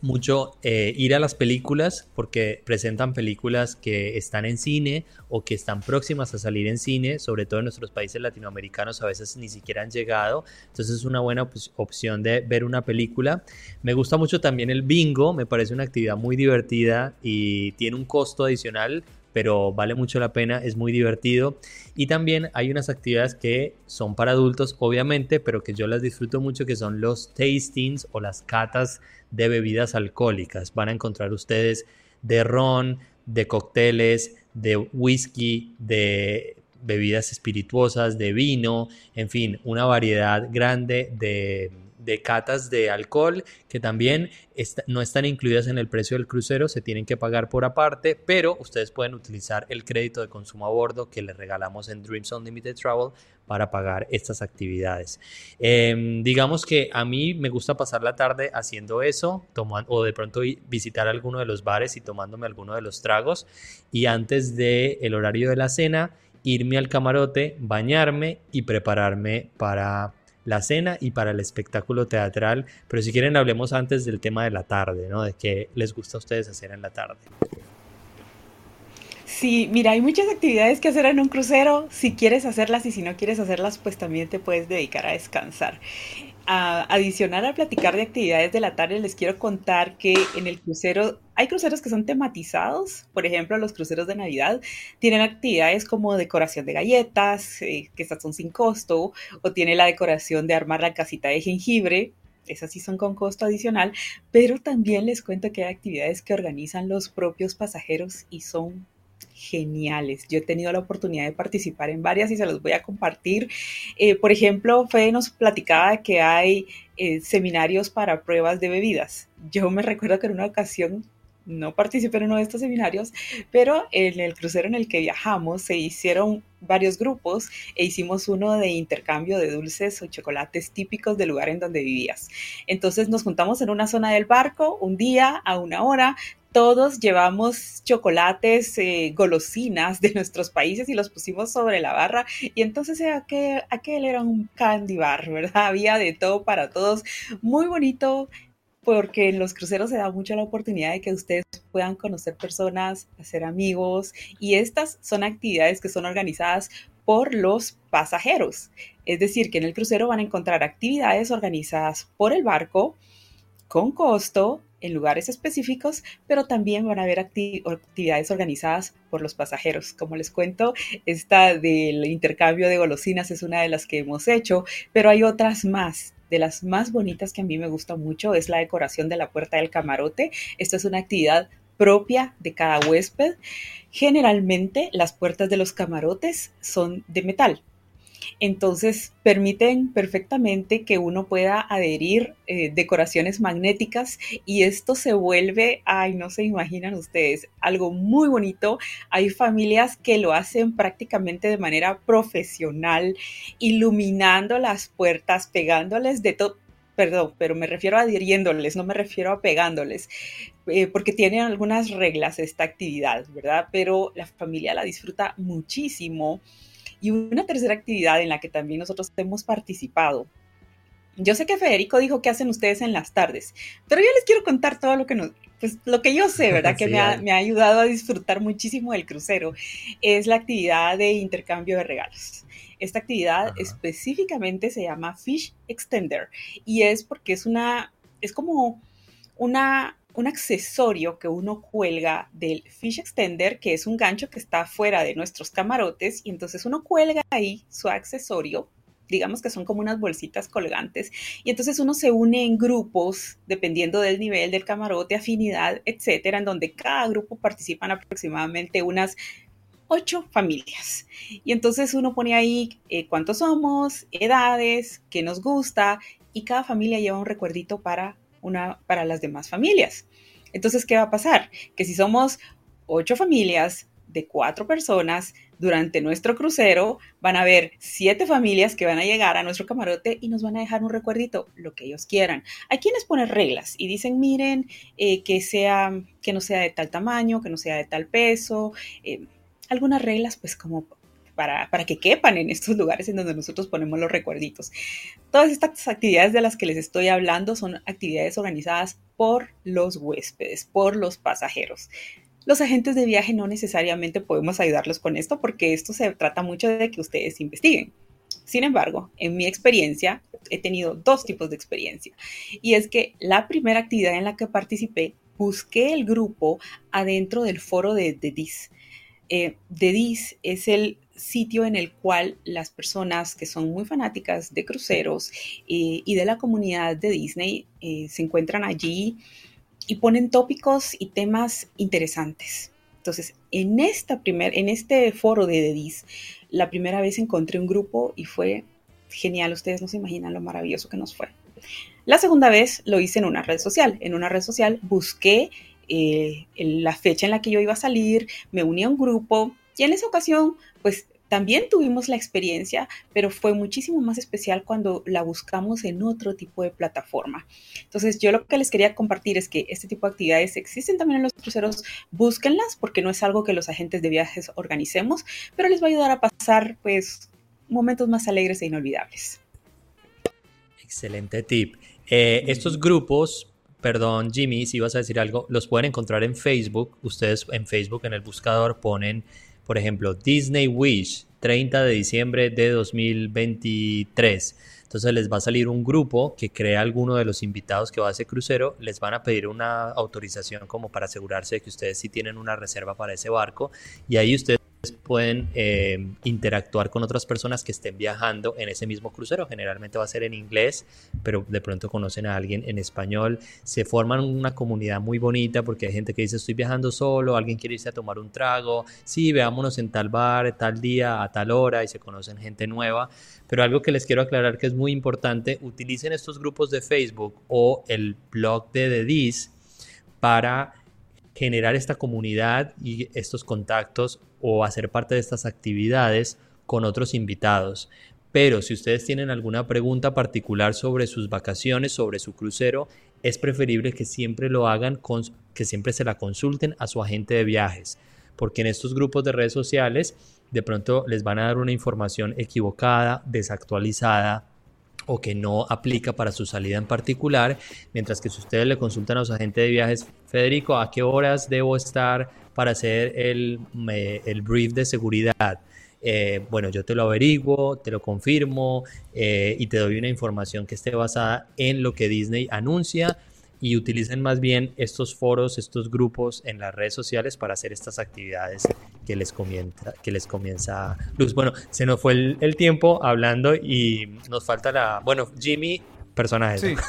mucho eh, ir a las películas porque presentan películas que están en cine o que están próximas a salir en cine, sobre todo en nuestros países latinoamericanos a veces ni siquiera han llegado, entonces es una buena opción de ver una película. Me gusta mucho también el bingo, me parece una actividad muy divertida y tiene un costo adicional pero vale mucho la pena, es muy divertido. Y también hay unas actividades que son para adultos, obviamente, pero que yo las disfruto mucho, que son los tastings o las catas de bebidas alcohólicas. Van a encontrar ustedes de ron, de cócteles, de whisky, de bebidas espirituosas, de vino, en fin, una variedad grande de de catas de alcohol que también no están incluidas en el precio del crucero, se tienen que pagar por aparte, pero ustedes pueden utilizar el crédito de consumo a bordo que les regalamos en Dreams Unlimited Travel para pagar estas actividades. Em, digamos que a mí me gusta pasar la tarde haciendo eso, o de pronto visitar alguno de los bares y tomándome alguno de los tragos, y antes del el horario de la cena, irme al camarote, bañarme y prepararme para la cena y para el espectáculo teatral. Pero si quieren hablemos antes del tema de la tarde, ¿no? De qué les gusta a ustedes hacer en la tarde. Sí, mira, hay muchas actividades que hacer en un crucero. Si quieres hacerlas y si no quieres hacerlas, pues también te puedes dedicar a descansar a adicionar a platicar de actividades de la tarde, les quiero contar que en el crucero hay cruceros que son tematizados, por ejemplo, los cruceros de Navidad tienen actividades como decoración de galletas, eh, que estas son sin costo, o tiene la decoración de armar la casita de jengibre, esas sí son con costo adicional, pero también les cuento que hay actividades que organizan los propios pasajeros y son geniales. Yo he tenido la oportunidad de participar en varias y se los voy a compartir. Eh, por ejemplo, Fede nos platicaba que hay eh, seminarios para pruebas de bebidas. Yo me recuerdo que en una ocasión no participé en uno de estos seminarios, pero en el crucero en el que viajamos se hicieron varios grupos e hicimos uno de intercambio de dulces o chocolates típicos del lugar en donde vivías. Entonces nos juntamos en una zona del barco un día a una hora, todos llevamos chocolates, eh, golosinas de nuestros países y los pusimos sobre la barra. Y entonces aquel, aquel era un candy bar, ¿verdad? Había de todo para todos. Muy bonito porque en los cruceros se da mucho la oportunidad de que ustedes puedan conocer personas, hacer amigos. Y estas son actividades que son organizadas por los pasajeros. Es decir, que en el crucero van a encontrar actividades organizadas por el barco con costo en lugares específicos, pero también van a haber actividades organizadas por los pasajeros. Como les cuento, esta del intercambio de golosinas es una de las que hemos hecho, pero hay otras más. De las más bonitas que a mí me gusta mucho es la decoración de la puerta del camarote. Esta es una actividad propia de cada huésped. Generalmente las puertas de los camarotes son de metal, entonces permiten perfectamente que uno pueda adherir eh, decoraciones magnéticas y esto se vuelve, ay, no se imaginan ustedes, algo muy bonito. Hay familias que lo hacen prácticamente de manera profesional, iluminando las puertas, pegándoles de todo perdón, pero me refiero a adhiriéndoles, no me refiero a pegándoles, eh, porque tienen algunas reglas esta actividad, ¿verdad? Pero la familia la disfruta muchísimo y una tercera actividad en la que también nosotros hemos participado Yo sé que Federico dijo qué hacen ustedes en las tardes, pero yo les quiero contar todo lo que nos, pues lo que yo sé, ¿verdad? Que me, ha, me, ha, ayudado a disfrutar muchísimo del crucero. Es la actividad de intercambio de regalos. Esta actividad específicamente se llama Fish Extender y es porque es una, es como una, un accesorio que uno cuelga del fish extender, que es un gancho que está fuera de nuestros camarotes, y entonces uno cuelga ahí su accesorio, digamos que son como unas bolsitas colgantes, y entonces uno se une en grupos, dependiendo del nivel del camarote, afinidad, etcétera, en donde cada grupo participan aproximadamente unas ocho familias. Y entonces uno pone ahí eh, cuántos somos, edades, qué nos gusta, y cada familia lleva un recuerdito para una para las demás familias. Entonces, ¿qué va a pasar? Que si somos ocho familias de cuatro personas durante nuestro crucero, van a haber siete familias que van a llegar a nuestro camarote y nos van a dejar un recuerdito, lo que ellos quieran. Hay quienes ponen reglas y dicen, miren, eh, que, sea, que no sea de tal tamaño, que no sea de tal peso. Eh, algunas reglas, pues como para, que quepan en estos lugares en donde nosotros ponemos los recuerditos. Todas estas actividades de las que les estoy hablando son actividades organizadas por los huéspedes, por los pasajeros. Los agentes de viaje no necesariamente podemos ayudarlos con esto porque esto se trata mucho de que ustedes investiguen. Sin embargo, en mi experiencia, he tenido dos tipos de experiencia. Y es que la primera actividad en la que participé, busqué el grupo adentro del foro de, de DIS. Eh, es el sitio en el cual las personas que son muy fanáticas de cruceros eh, y de la comunidad de Disney eh, se encuentran allí y ponen tópicos y temas interesantes. Entonces, en, esta primer, en este foro de Dedis, la primera vez encontré un grupo y fue genial. Ustedes no se imaginan lo maravilloso que nos fue. La segunda vez lo hice en una red social. En una red social busqué eh, la fecha en la que yo iba a salir, me uní a un grupo y en esa ocasión, pues también tuvimos la experiencia, pero fue muchísimo más especial cuando la buscamos en otro tipo de plataforma. Entonces, yo lo que les quería compartir es que este tipo de actividades existen también en los cruceros, búsquenlas porque no es algo que los agentes de viajes organicemos, pero les va a ayudar a pasar pues momentos más alegres e inolvidables. Excelente tip. Eh, estos grupos perdón Jimmy, si ibas a decir algo, los pueden encontrar en Facebook. Ustedes en Facebook en el buscador ponen por ejemplo, Disney Wish, 30 de diciembre de 2023. Entonces les va a salir un grupo que crea alguno de los invitados que va a ese crucero, les van a pedir una autorización como para asegurarse de que ustedes sí tienen una reserva para ese barco y ahí ustedes pueden eh, interactuar con otras personas que estén viajando en ese mismo crucero. Generalmente va a ser en inglés, pero de pronto conocen a alguien en español. Se forman una comunidad muy bonita porque hay gente que dice estoy viajando solo, alguien quiere irse a tomar un trago, sí, veámonos en tal bar, tal día, a tal hora y se conocen gente nueva. Pero algo que les quiero aclarar que es muy importante, utilicen estos grupos de Facebook o el blog de The Dis para generar esta comunidad y estos contactos o hacer parte de estas actividades con otros invitados. Pero si ustedes tienen alguna pregunta particular sobre sus vacaciones, sobre su crucero, es preferible que siempre lo hagan con que siempre se la consulten a su agente de viajes, porque en estos grupos de redes sociales de pronto les van a dar una información equivocada, desactualizada o que no aplica para su salida en particular, mientras que si ustedes le consultan a su agente de viajes, Federico, ¿a qué horas debo estar para hacer el, el brief de seguridad? Eh, bueno, yo te lo averiguo, te lo confirmo eh, y te doy una información que esté basada en lo que Disney anuncia y utilicen más bien estos foros, estos grupos en las redes sociales para hacer estas actividades que les comienza, que les comienza Luz. Bueno, se nos fue el, tiempo hablando y nos falta la, bueno, Jimmy, personaje. Sí.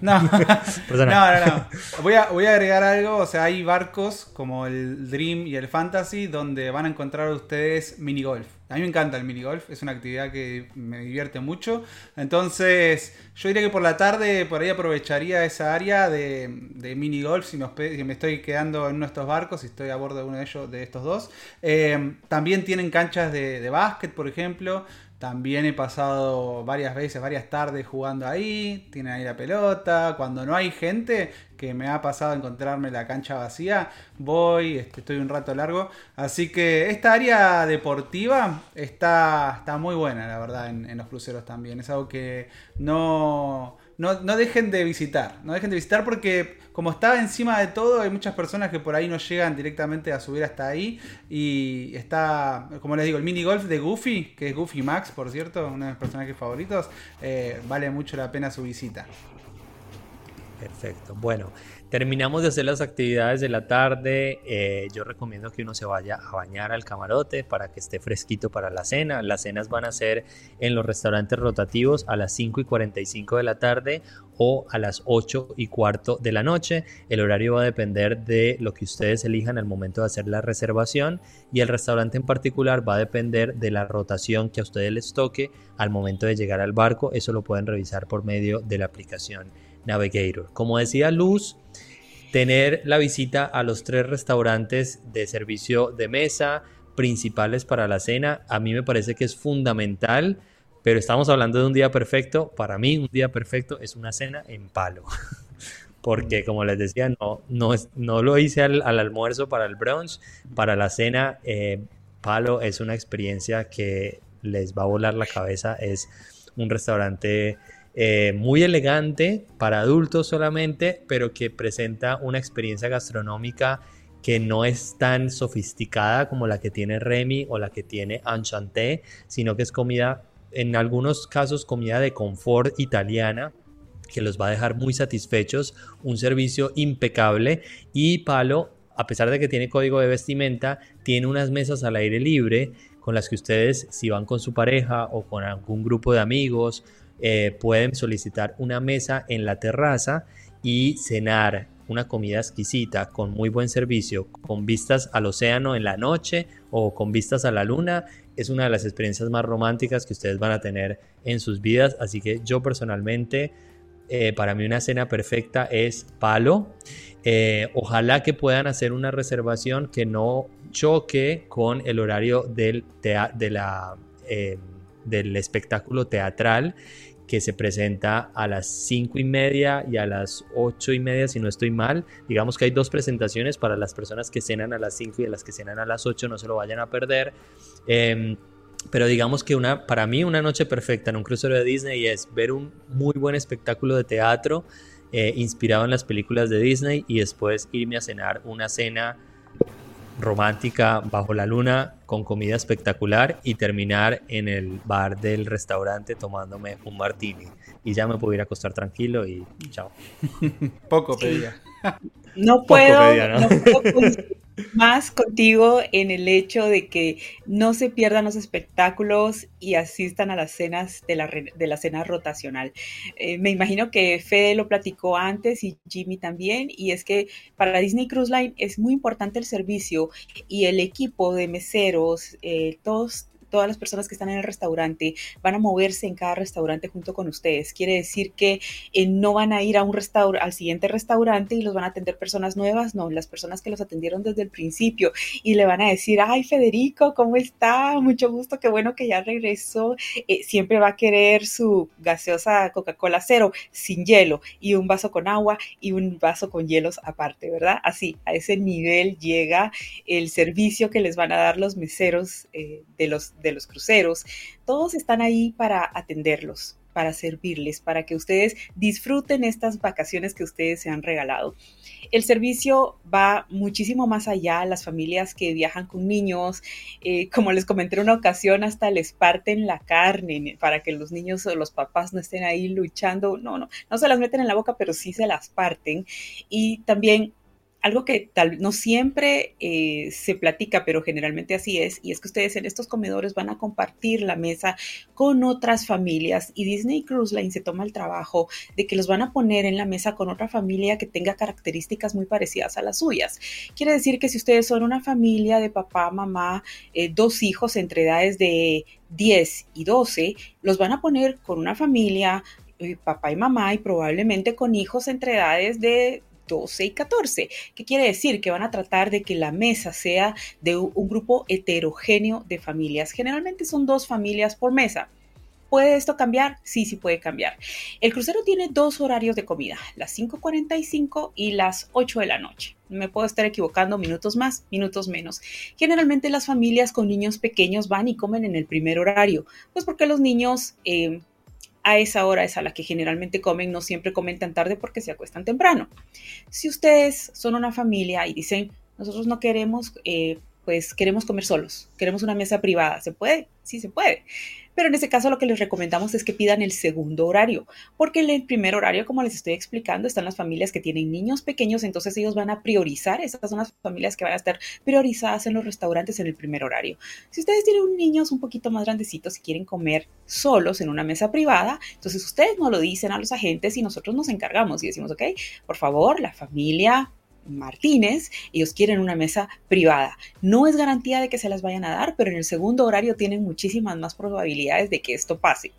No. no, no, no. Voy a, voy a agregar algo, o sea, hay barcos como el Dream y el Fantasy donde van a encontrar ustedes mini golf. A mí me encanta el mini golf, es una actividad que me divierte mucho. Entonces, yo diría que por la tarde por ahí aprovecharía esa área de, de mini golf si me, estoy quedando en uno de estos barcos, si estoy a bordo de uno de ellos, de estos dos. Eh, también tienen canchas de, de básquet, por ejemplo. También he pasado varias veces, varias tardes jugando ahí, tienen ahí la pelota, cuando no hay gente, que me ha pasado encontrarme la cancha vacía, voy, este, estoy un rato largo, así que esta área deportiva está, está muy buena, la verdad, en, en los cruceros también, es algo que no no, dejen de visitar. No dejen de visitar porque como está encima de todo, hay muchas personas que por ahí no llegan directamente a subir hasta ahí. Y está, como les digo, el mini golf de Goofy, que es Goofy Max, por cierto, uno de mis personajes favoritos. Eh, vale mucho la pena su visita. Perfecto. Bueno, Terminamos de hacer las actividades de la tarde. Eh, yo recomiendo que uno se vaya a bañar al camarote para que esté fresquito para la cena. Las cenas van a ser en los restaurantes rotativos a las 5 y 45 de la tarde o a las 8 y cuarto de la noche. El horario va a depender de lo que ustedes elijan al momento de hacer la reservación y el restaurante en particular va a depender de la rotación que a ustedes les toque al momento de llegar al barco. Eso lo pueden revisar por medio de la aplicación Navigator. Como decía Luz, tener la visita a los tres restaurantes de servicio de mesa principales para la cena, a mí me parece que es fundamental, pero estamos hablando de un día perfecto. Para mí, un día perfecto es una cena en palo. Porque, como les decía, no, no, no lo hice al, almuerzo para el brunch. Para la cena, eh, palo es una experiencia que les va a volar la cabeza. Es un restaurante eh, muy elegante para adultos solamente, pero que presenta una experiencia gastronómica que no es tan sofisticada como la que tiene Remy o la que tiene Enchanté, sino que es comida, en algunos casos, comida de confort italiana que los va a dejar muy satisfechos, un servicio impecable. Y Palo, a pesar de que tiene código de vestimenta, tiene unas mesas al aire libre con las que ustedes, si van con su pareja o con algún grupo de amigos, eh, pueden solicitar una mesa en la terraza y cenar una comida exquisita con muy buen servicio, con vistas al océano en la noche o con vistas a la luna, es una de las experiencias más románticas que ustedes van a tener en sus vidas. Así que yo personalmente, eh, para mí una cena perfecta es palo. Eh, ojalá que puedan hacer una reservación que no choque con el horario del, de la, del espectáculo teatral que se presenta a las 5 y media y a las 8 y media, si no estoy mal. Digamos que hay dos presentaciones para las personas que cenan a las 5 y las que cenan a las 8, no se lo vayan a perder. Em, pero digamos que una, para mí una noche perfecta en un crucero de Disney es ver un muy buen espectáculo de teatro eh, inspirado en las películas de Disney y después irme a cenar una cena romántica bajo la luna con comida espectacular y terminar en el bar del restaurante tomándome un martini y ya me puedo ir a acostar tranquilo y chao. Poco pedía. No puedo, ¿no? puedo más contigo en el hecho de que no se pierdan los espectáculos y asistan a las cenas de la, de la cena rotacional. Eh, me imagino que Fede lo platicó antes y Jimmy también, y es que para Disney Cruise Line es muy importante el servicio y el equipo de meseros, eh, todos todas las personas que están en el restaurante van a moverse en cada restaurante junto con ustedes. Quiere decir que eh, no van a ir a un restaur al siguiente restaurante y los van a atender personas nuevas, no, las personas que los atendieron desde el principio y le van a decir, ay Federico, ¿cómo está? Mucho gusto, qué bueno que ya regresó. Eh, siempre va a querer su gaseosa Coca-Cola cero sin hielo y un vaso con agua y un vaso con hielos aparte, ¿verdad? Así, a ese nivel llega el servicio que les van a dar los meseros eh, de los de los cruceros, todos están ahí para atenderlos, para servirles, para que ustedes disfruten estas vacaciones que ustedes se han regalado. El servicio va muchísimo más allá. Las familias que viajan con niños, eh, como les comenté en una ocasión, hasta les parten la carne para que los niños o los papás no estén ahí luchando. No, no, no se las meten en la boca, pero sí se las parten. Y también algo que tal no siempre eh, se platica, pero generalmente así es, y es que ustedes en estos comedores van a compartir la mesa con otras familias y Disney Cruise Line se toma el trabajo de que los van a poner en la mesa con otra familia que tenga características muy parecidas a las suyas. Quiere decir que si ustedes son una familia de papá, mamá, eh, dos hijos entre edades de 10 y 12, los van a poner con una familia, eh, papá y mamá, y probablemente con hijos entre edades de 12 y 14. ¿Qué quiere decir? Que van a tratar de que la mesa sea de un grupo heterogéneo de familias. Generalmente son dos familias por mesa. ¿Puede esto cambiar? Sí, sí puede cambiar. El crucero tiene dos horarios de comida, las 5.45 y las 8 de la noche. Me puedo estar equivocando minutos más, minutos menos. Generalmente las familias con niños pequeños van y comen en el primer horario, pues porque los niños eh, a esa hora es a la que generalmente comen, no siempre comen tan tarde porque se acuestan temprano. Si ustedes son una familia y dicen, nosotros no queremos eh, pues queremos comer solos, queremos una mesa privada. ¿Se puede? Sí, se puede. Pero en este caso lo que les recomendamos es que pidan el segundo horario, porque en el primer horario, como les estoy explicando, están las familias que tienen niños pequeños, entonces ellos van a priorizar, esas son las familias que van a estar priorizadas en los restaurantes en el primer horario. Si ustedes tienen niños un poquito más grandecitos y quieren comer solos en una mesa privada, entonces ustedes no lo dicen a los agentes y nosotros nos encargamos y decimos, ok, por favor, la familia Martínez, ellos quieren una mesa privada. No es garantía de que se las vayan a dar, pero en el segundo horario tienen muchísimas más probabilidades de que esto pase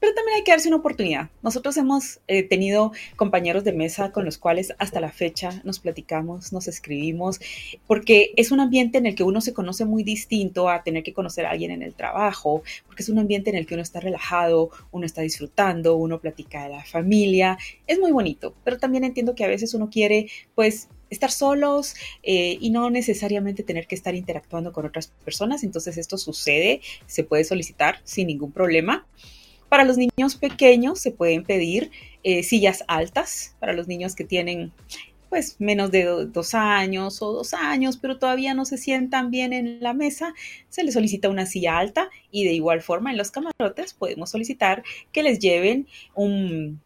pero también hay que darse una oportunidad. Nosotros hemos eh, tenido compañeros de mesa con los cuales hasta la fecha nos platicamos, nos escribimos, porque es un ambiente en el que uno se conoce muy distinto a tener que conocer a alguien en el trabajo, porque es un ambiente en el que uno está relajado, uno está disfrutando, uno platica de la familia, es muy bonito, pero también entiendo que a veces uno quiere, pues, estar solos eh, y no necesariamente tener que estar interactuando con otras personas. Entonces esto sucede, se puede solicitar sin ningún problema. Para los niños pequeños se pueden pedir eh, sillas altas, para los niños que tienen pues menos de dos años o dos años, pero todavía no se sientan bien en la mesa, se les solicita una silla alta y de igual forma en los camarotes podemos solicitar que les lleven un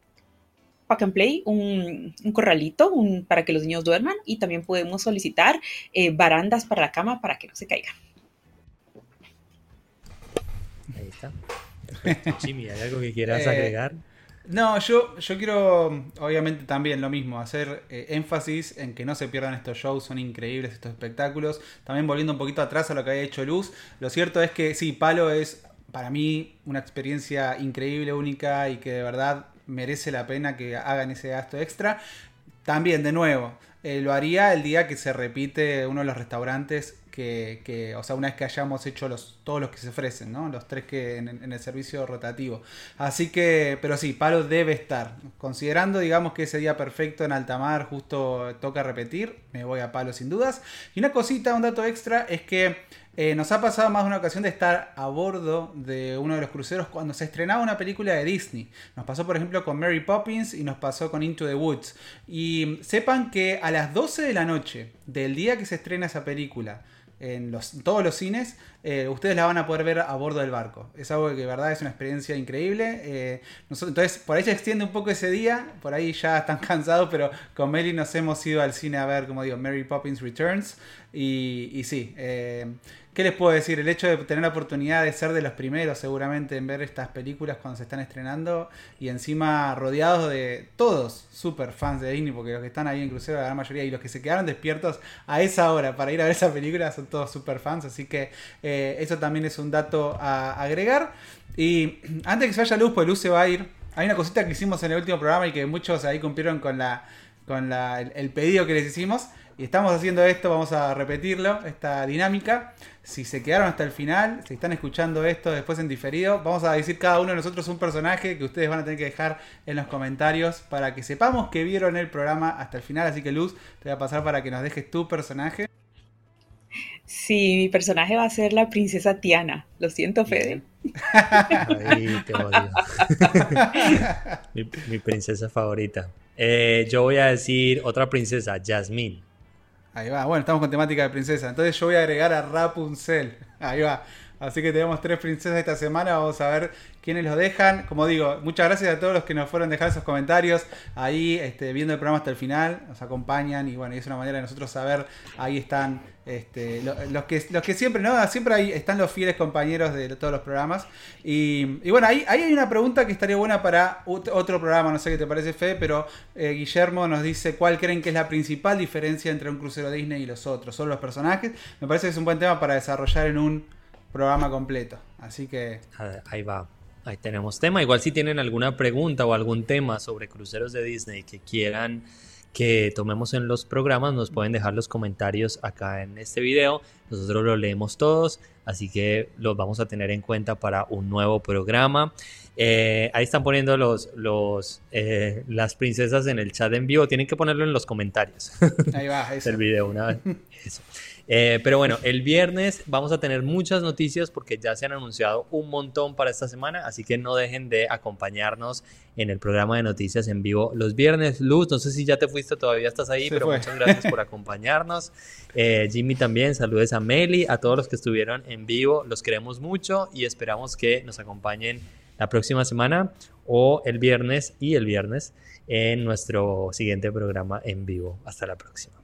pack and play, un, corralito para que los niños duerman y también podemos solicitar eh, barandas para la cama para que no se caigan. Ahí está. Jimmy, ¿hay algo que quieras eh, agregar? No, yo, yo quiero, obviamente también lo mismo, hacer eh, énfasis en que no se pierdan estos shows, son increíbles estos espectáculos. También volviendo un poquito atrás a lo que había hecho Luz, lo cierto es que sí, Palo es para mí una experiencia increíble, única y que de verdad merece la pena que hagan ese gasto extra. También, de nuevo, eh, lo haría el día que se repite uno de los restaurantes que, o sea, una vez que hayamos hecho los, todos los que se ofrecen, ¿no? Los tres que en, el servicio rotativo. Así que, pero sí, Palo debe estar. Considerando, digamos, que ese día perfecto en alta mar justo toca repetir, me voy a Palo sin dudas. Y una cosita, un dato extra, es que eh, nos ha pasado más de una ocasión de estar a bordo de uno de los cruceros cuando se estrenaba una película de Disney. Nos pasó, por ejemplo, con Mary Poppins y nos pasó con Into the Woods. Y sepan que a las 12 de la noche del día que se estrena esa película, en, todos los cines, eh, ustedes la van a poder ver a bordo del barco. Es algo que de verdad es una experiencia increíble. Eh, entonces, por ahí se extiende un poco ese día, por ahí ya están cansados, pero con Mary nos hemos ido al cine a ver, como digo, Mary Poppins Returns. Y, sí, eh, ¿Qué les puedo decir? El hecho de tener la oportunidad de ser de los primeros seguramente en ver estas películas cuando se están estrenando y encima rodeados de todos super fans de Disney, porque los que están ahí en crucero, la gran mayoría, y los que se quedaron despiertos a esa hora para ir a ver esa película son todos super fans, así que eh, eso también es un dato a agregar. Y antes que se vaya Luz, pues Luz se va a ir. Hay una cosita que hicimos en el último programa y que muchos ahí cumplieron con la con el pedido que les hicimos. Y estamos haciendo esto, vamos a repetirlo, esta dinámica. Si se quedaron hasta el final, si están escuchando esto después en diferido, vamos a decir cada uno de nosotros un personaje que ustedes van a tener que dejar en los comentarios para que sepamos que vieron el programa hasta el final. Así que Luz, te voy a pasar para que nos dejes tu personaje. Sí, mi personaje va a ser la princesa Tiana. Lo siento, Fede. Ay, te odio. mi, princesa favorita. Eh, yo voy a decir otra princesa, Jasmine. Ahí va, bueno, estamos con temática de princesa. Entonces yo voy a agregar a Rapunzel. Ahí va. Así que tenemos tres princesas esta semana. Vamos a ver quiénes los dejan. Como digo, muchas gracias a todos los que nos fueron dejando esos comentarios ahí, este, viendo el programa hasta el final. Nos acompañan y bueno, es una manera de nosotros saber. Ahí están este, los, que, los que siempre, ¿no? Siempre ahí están los fieles compañeros de todos los programas. Y, bueno, ahí, ahí, hay una pregunta que estaría buena para otro programa, no sé qué te parece, Fe, pero eh, Guillermo nos dice cuál creen que es la principal diferencia entre un crucero Disney y los otros. Son los personajes. Me parece que es un buen tema para desarrollar en un programa completo. Así que... Ahí va. Ahí tenemos tema. Igual si tienen alguna pregunta o algún tema sobre cruceros de Disney que quieran que tomemos en los programas, nos pueden dejar los comentarios acá en este video. Nosotros los leemos todos, así que los vamos a tener en cuenta para un nuevo programa. Eh, ahí están poniendo los, los, eh, las princesas en el chat en vivo. Tienen que ponerlo en los comentarios. Ahí va, eso. el video una vez. Eso. Eh, pero bueno, el viernes vamos a tener muchas noticias porque ya se han anunciado un montón para esta semana, así que no dejen de acompañarnos en el programa de noticias en vivo los viernes. Luz, no sé si ya te fuiste, todavía estás ahí, pero muchas gracias por acompañarnos. Eh, Jimmy también, saludes a Meli, a todos los que estuvieron en vivo, los queremos mucho y esperamos que nos acompañen la próxima semana o el viernes y el viernes en nuestro siguiente programa en vivo. Hasta la próxima.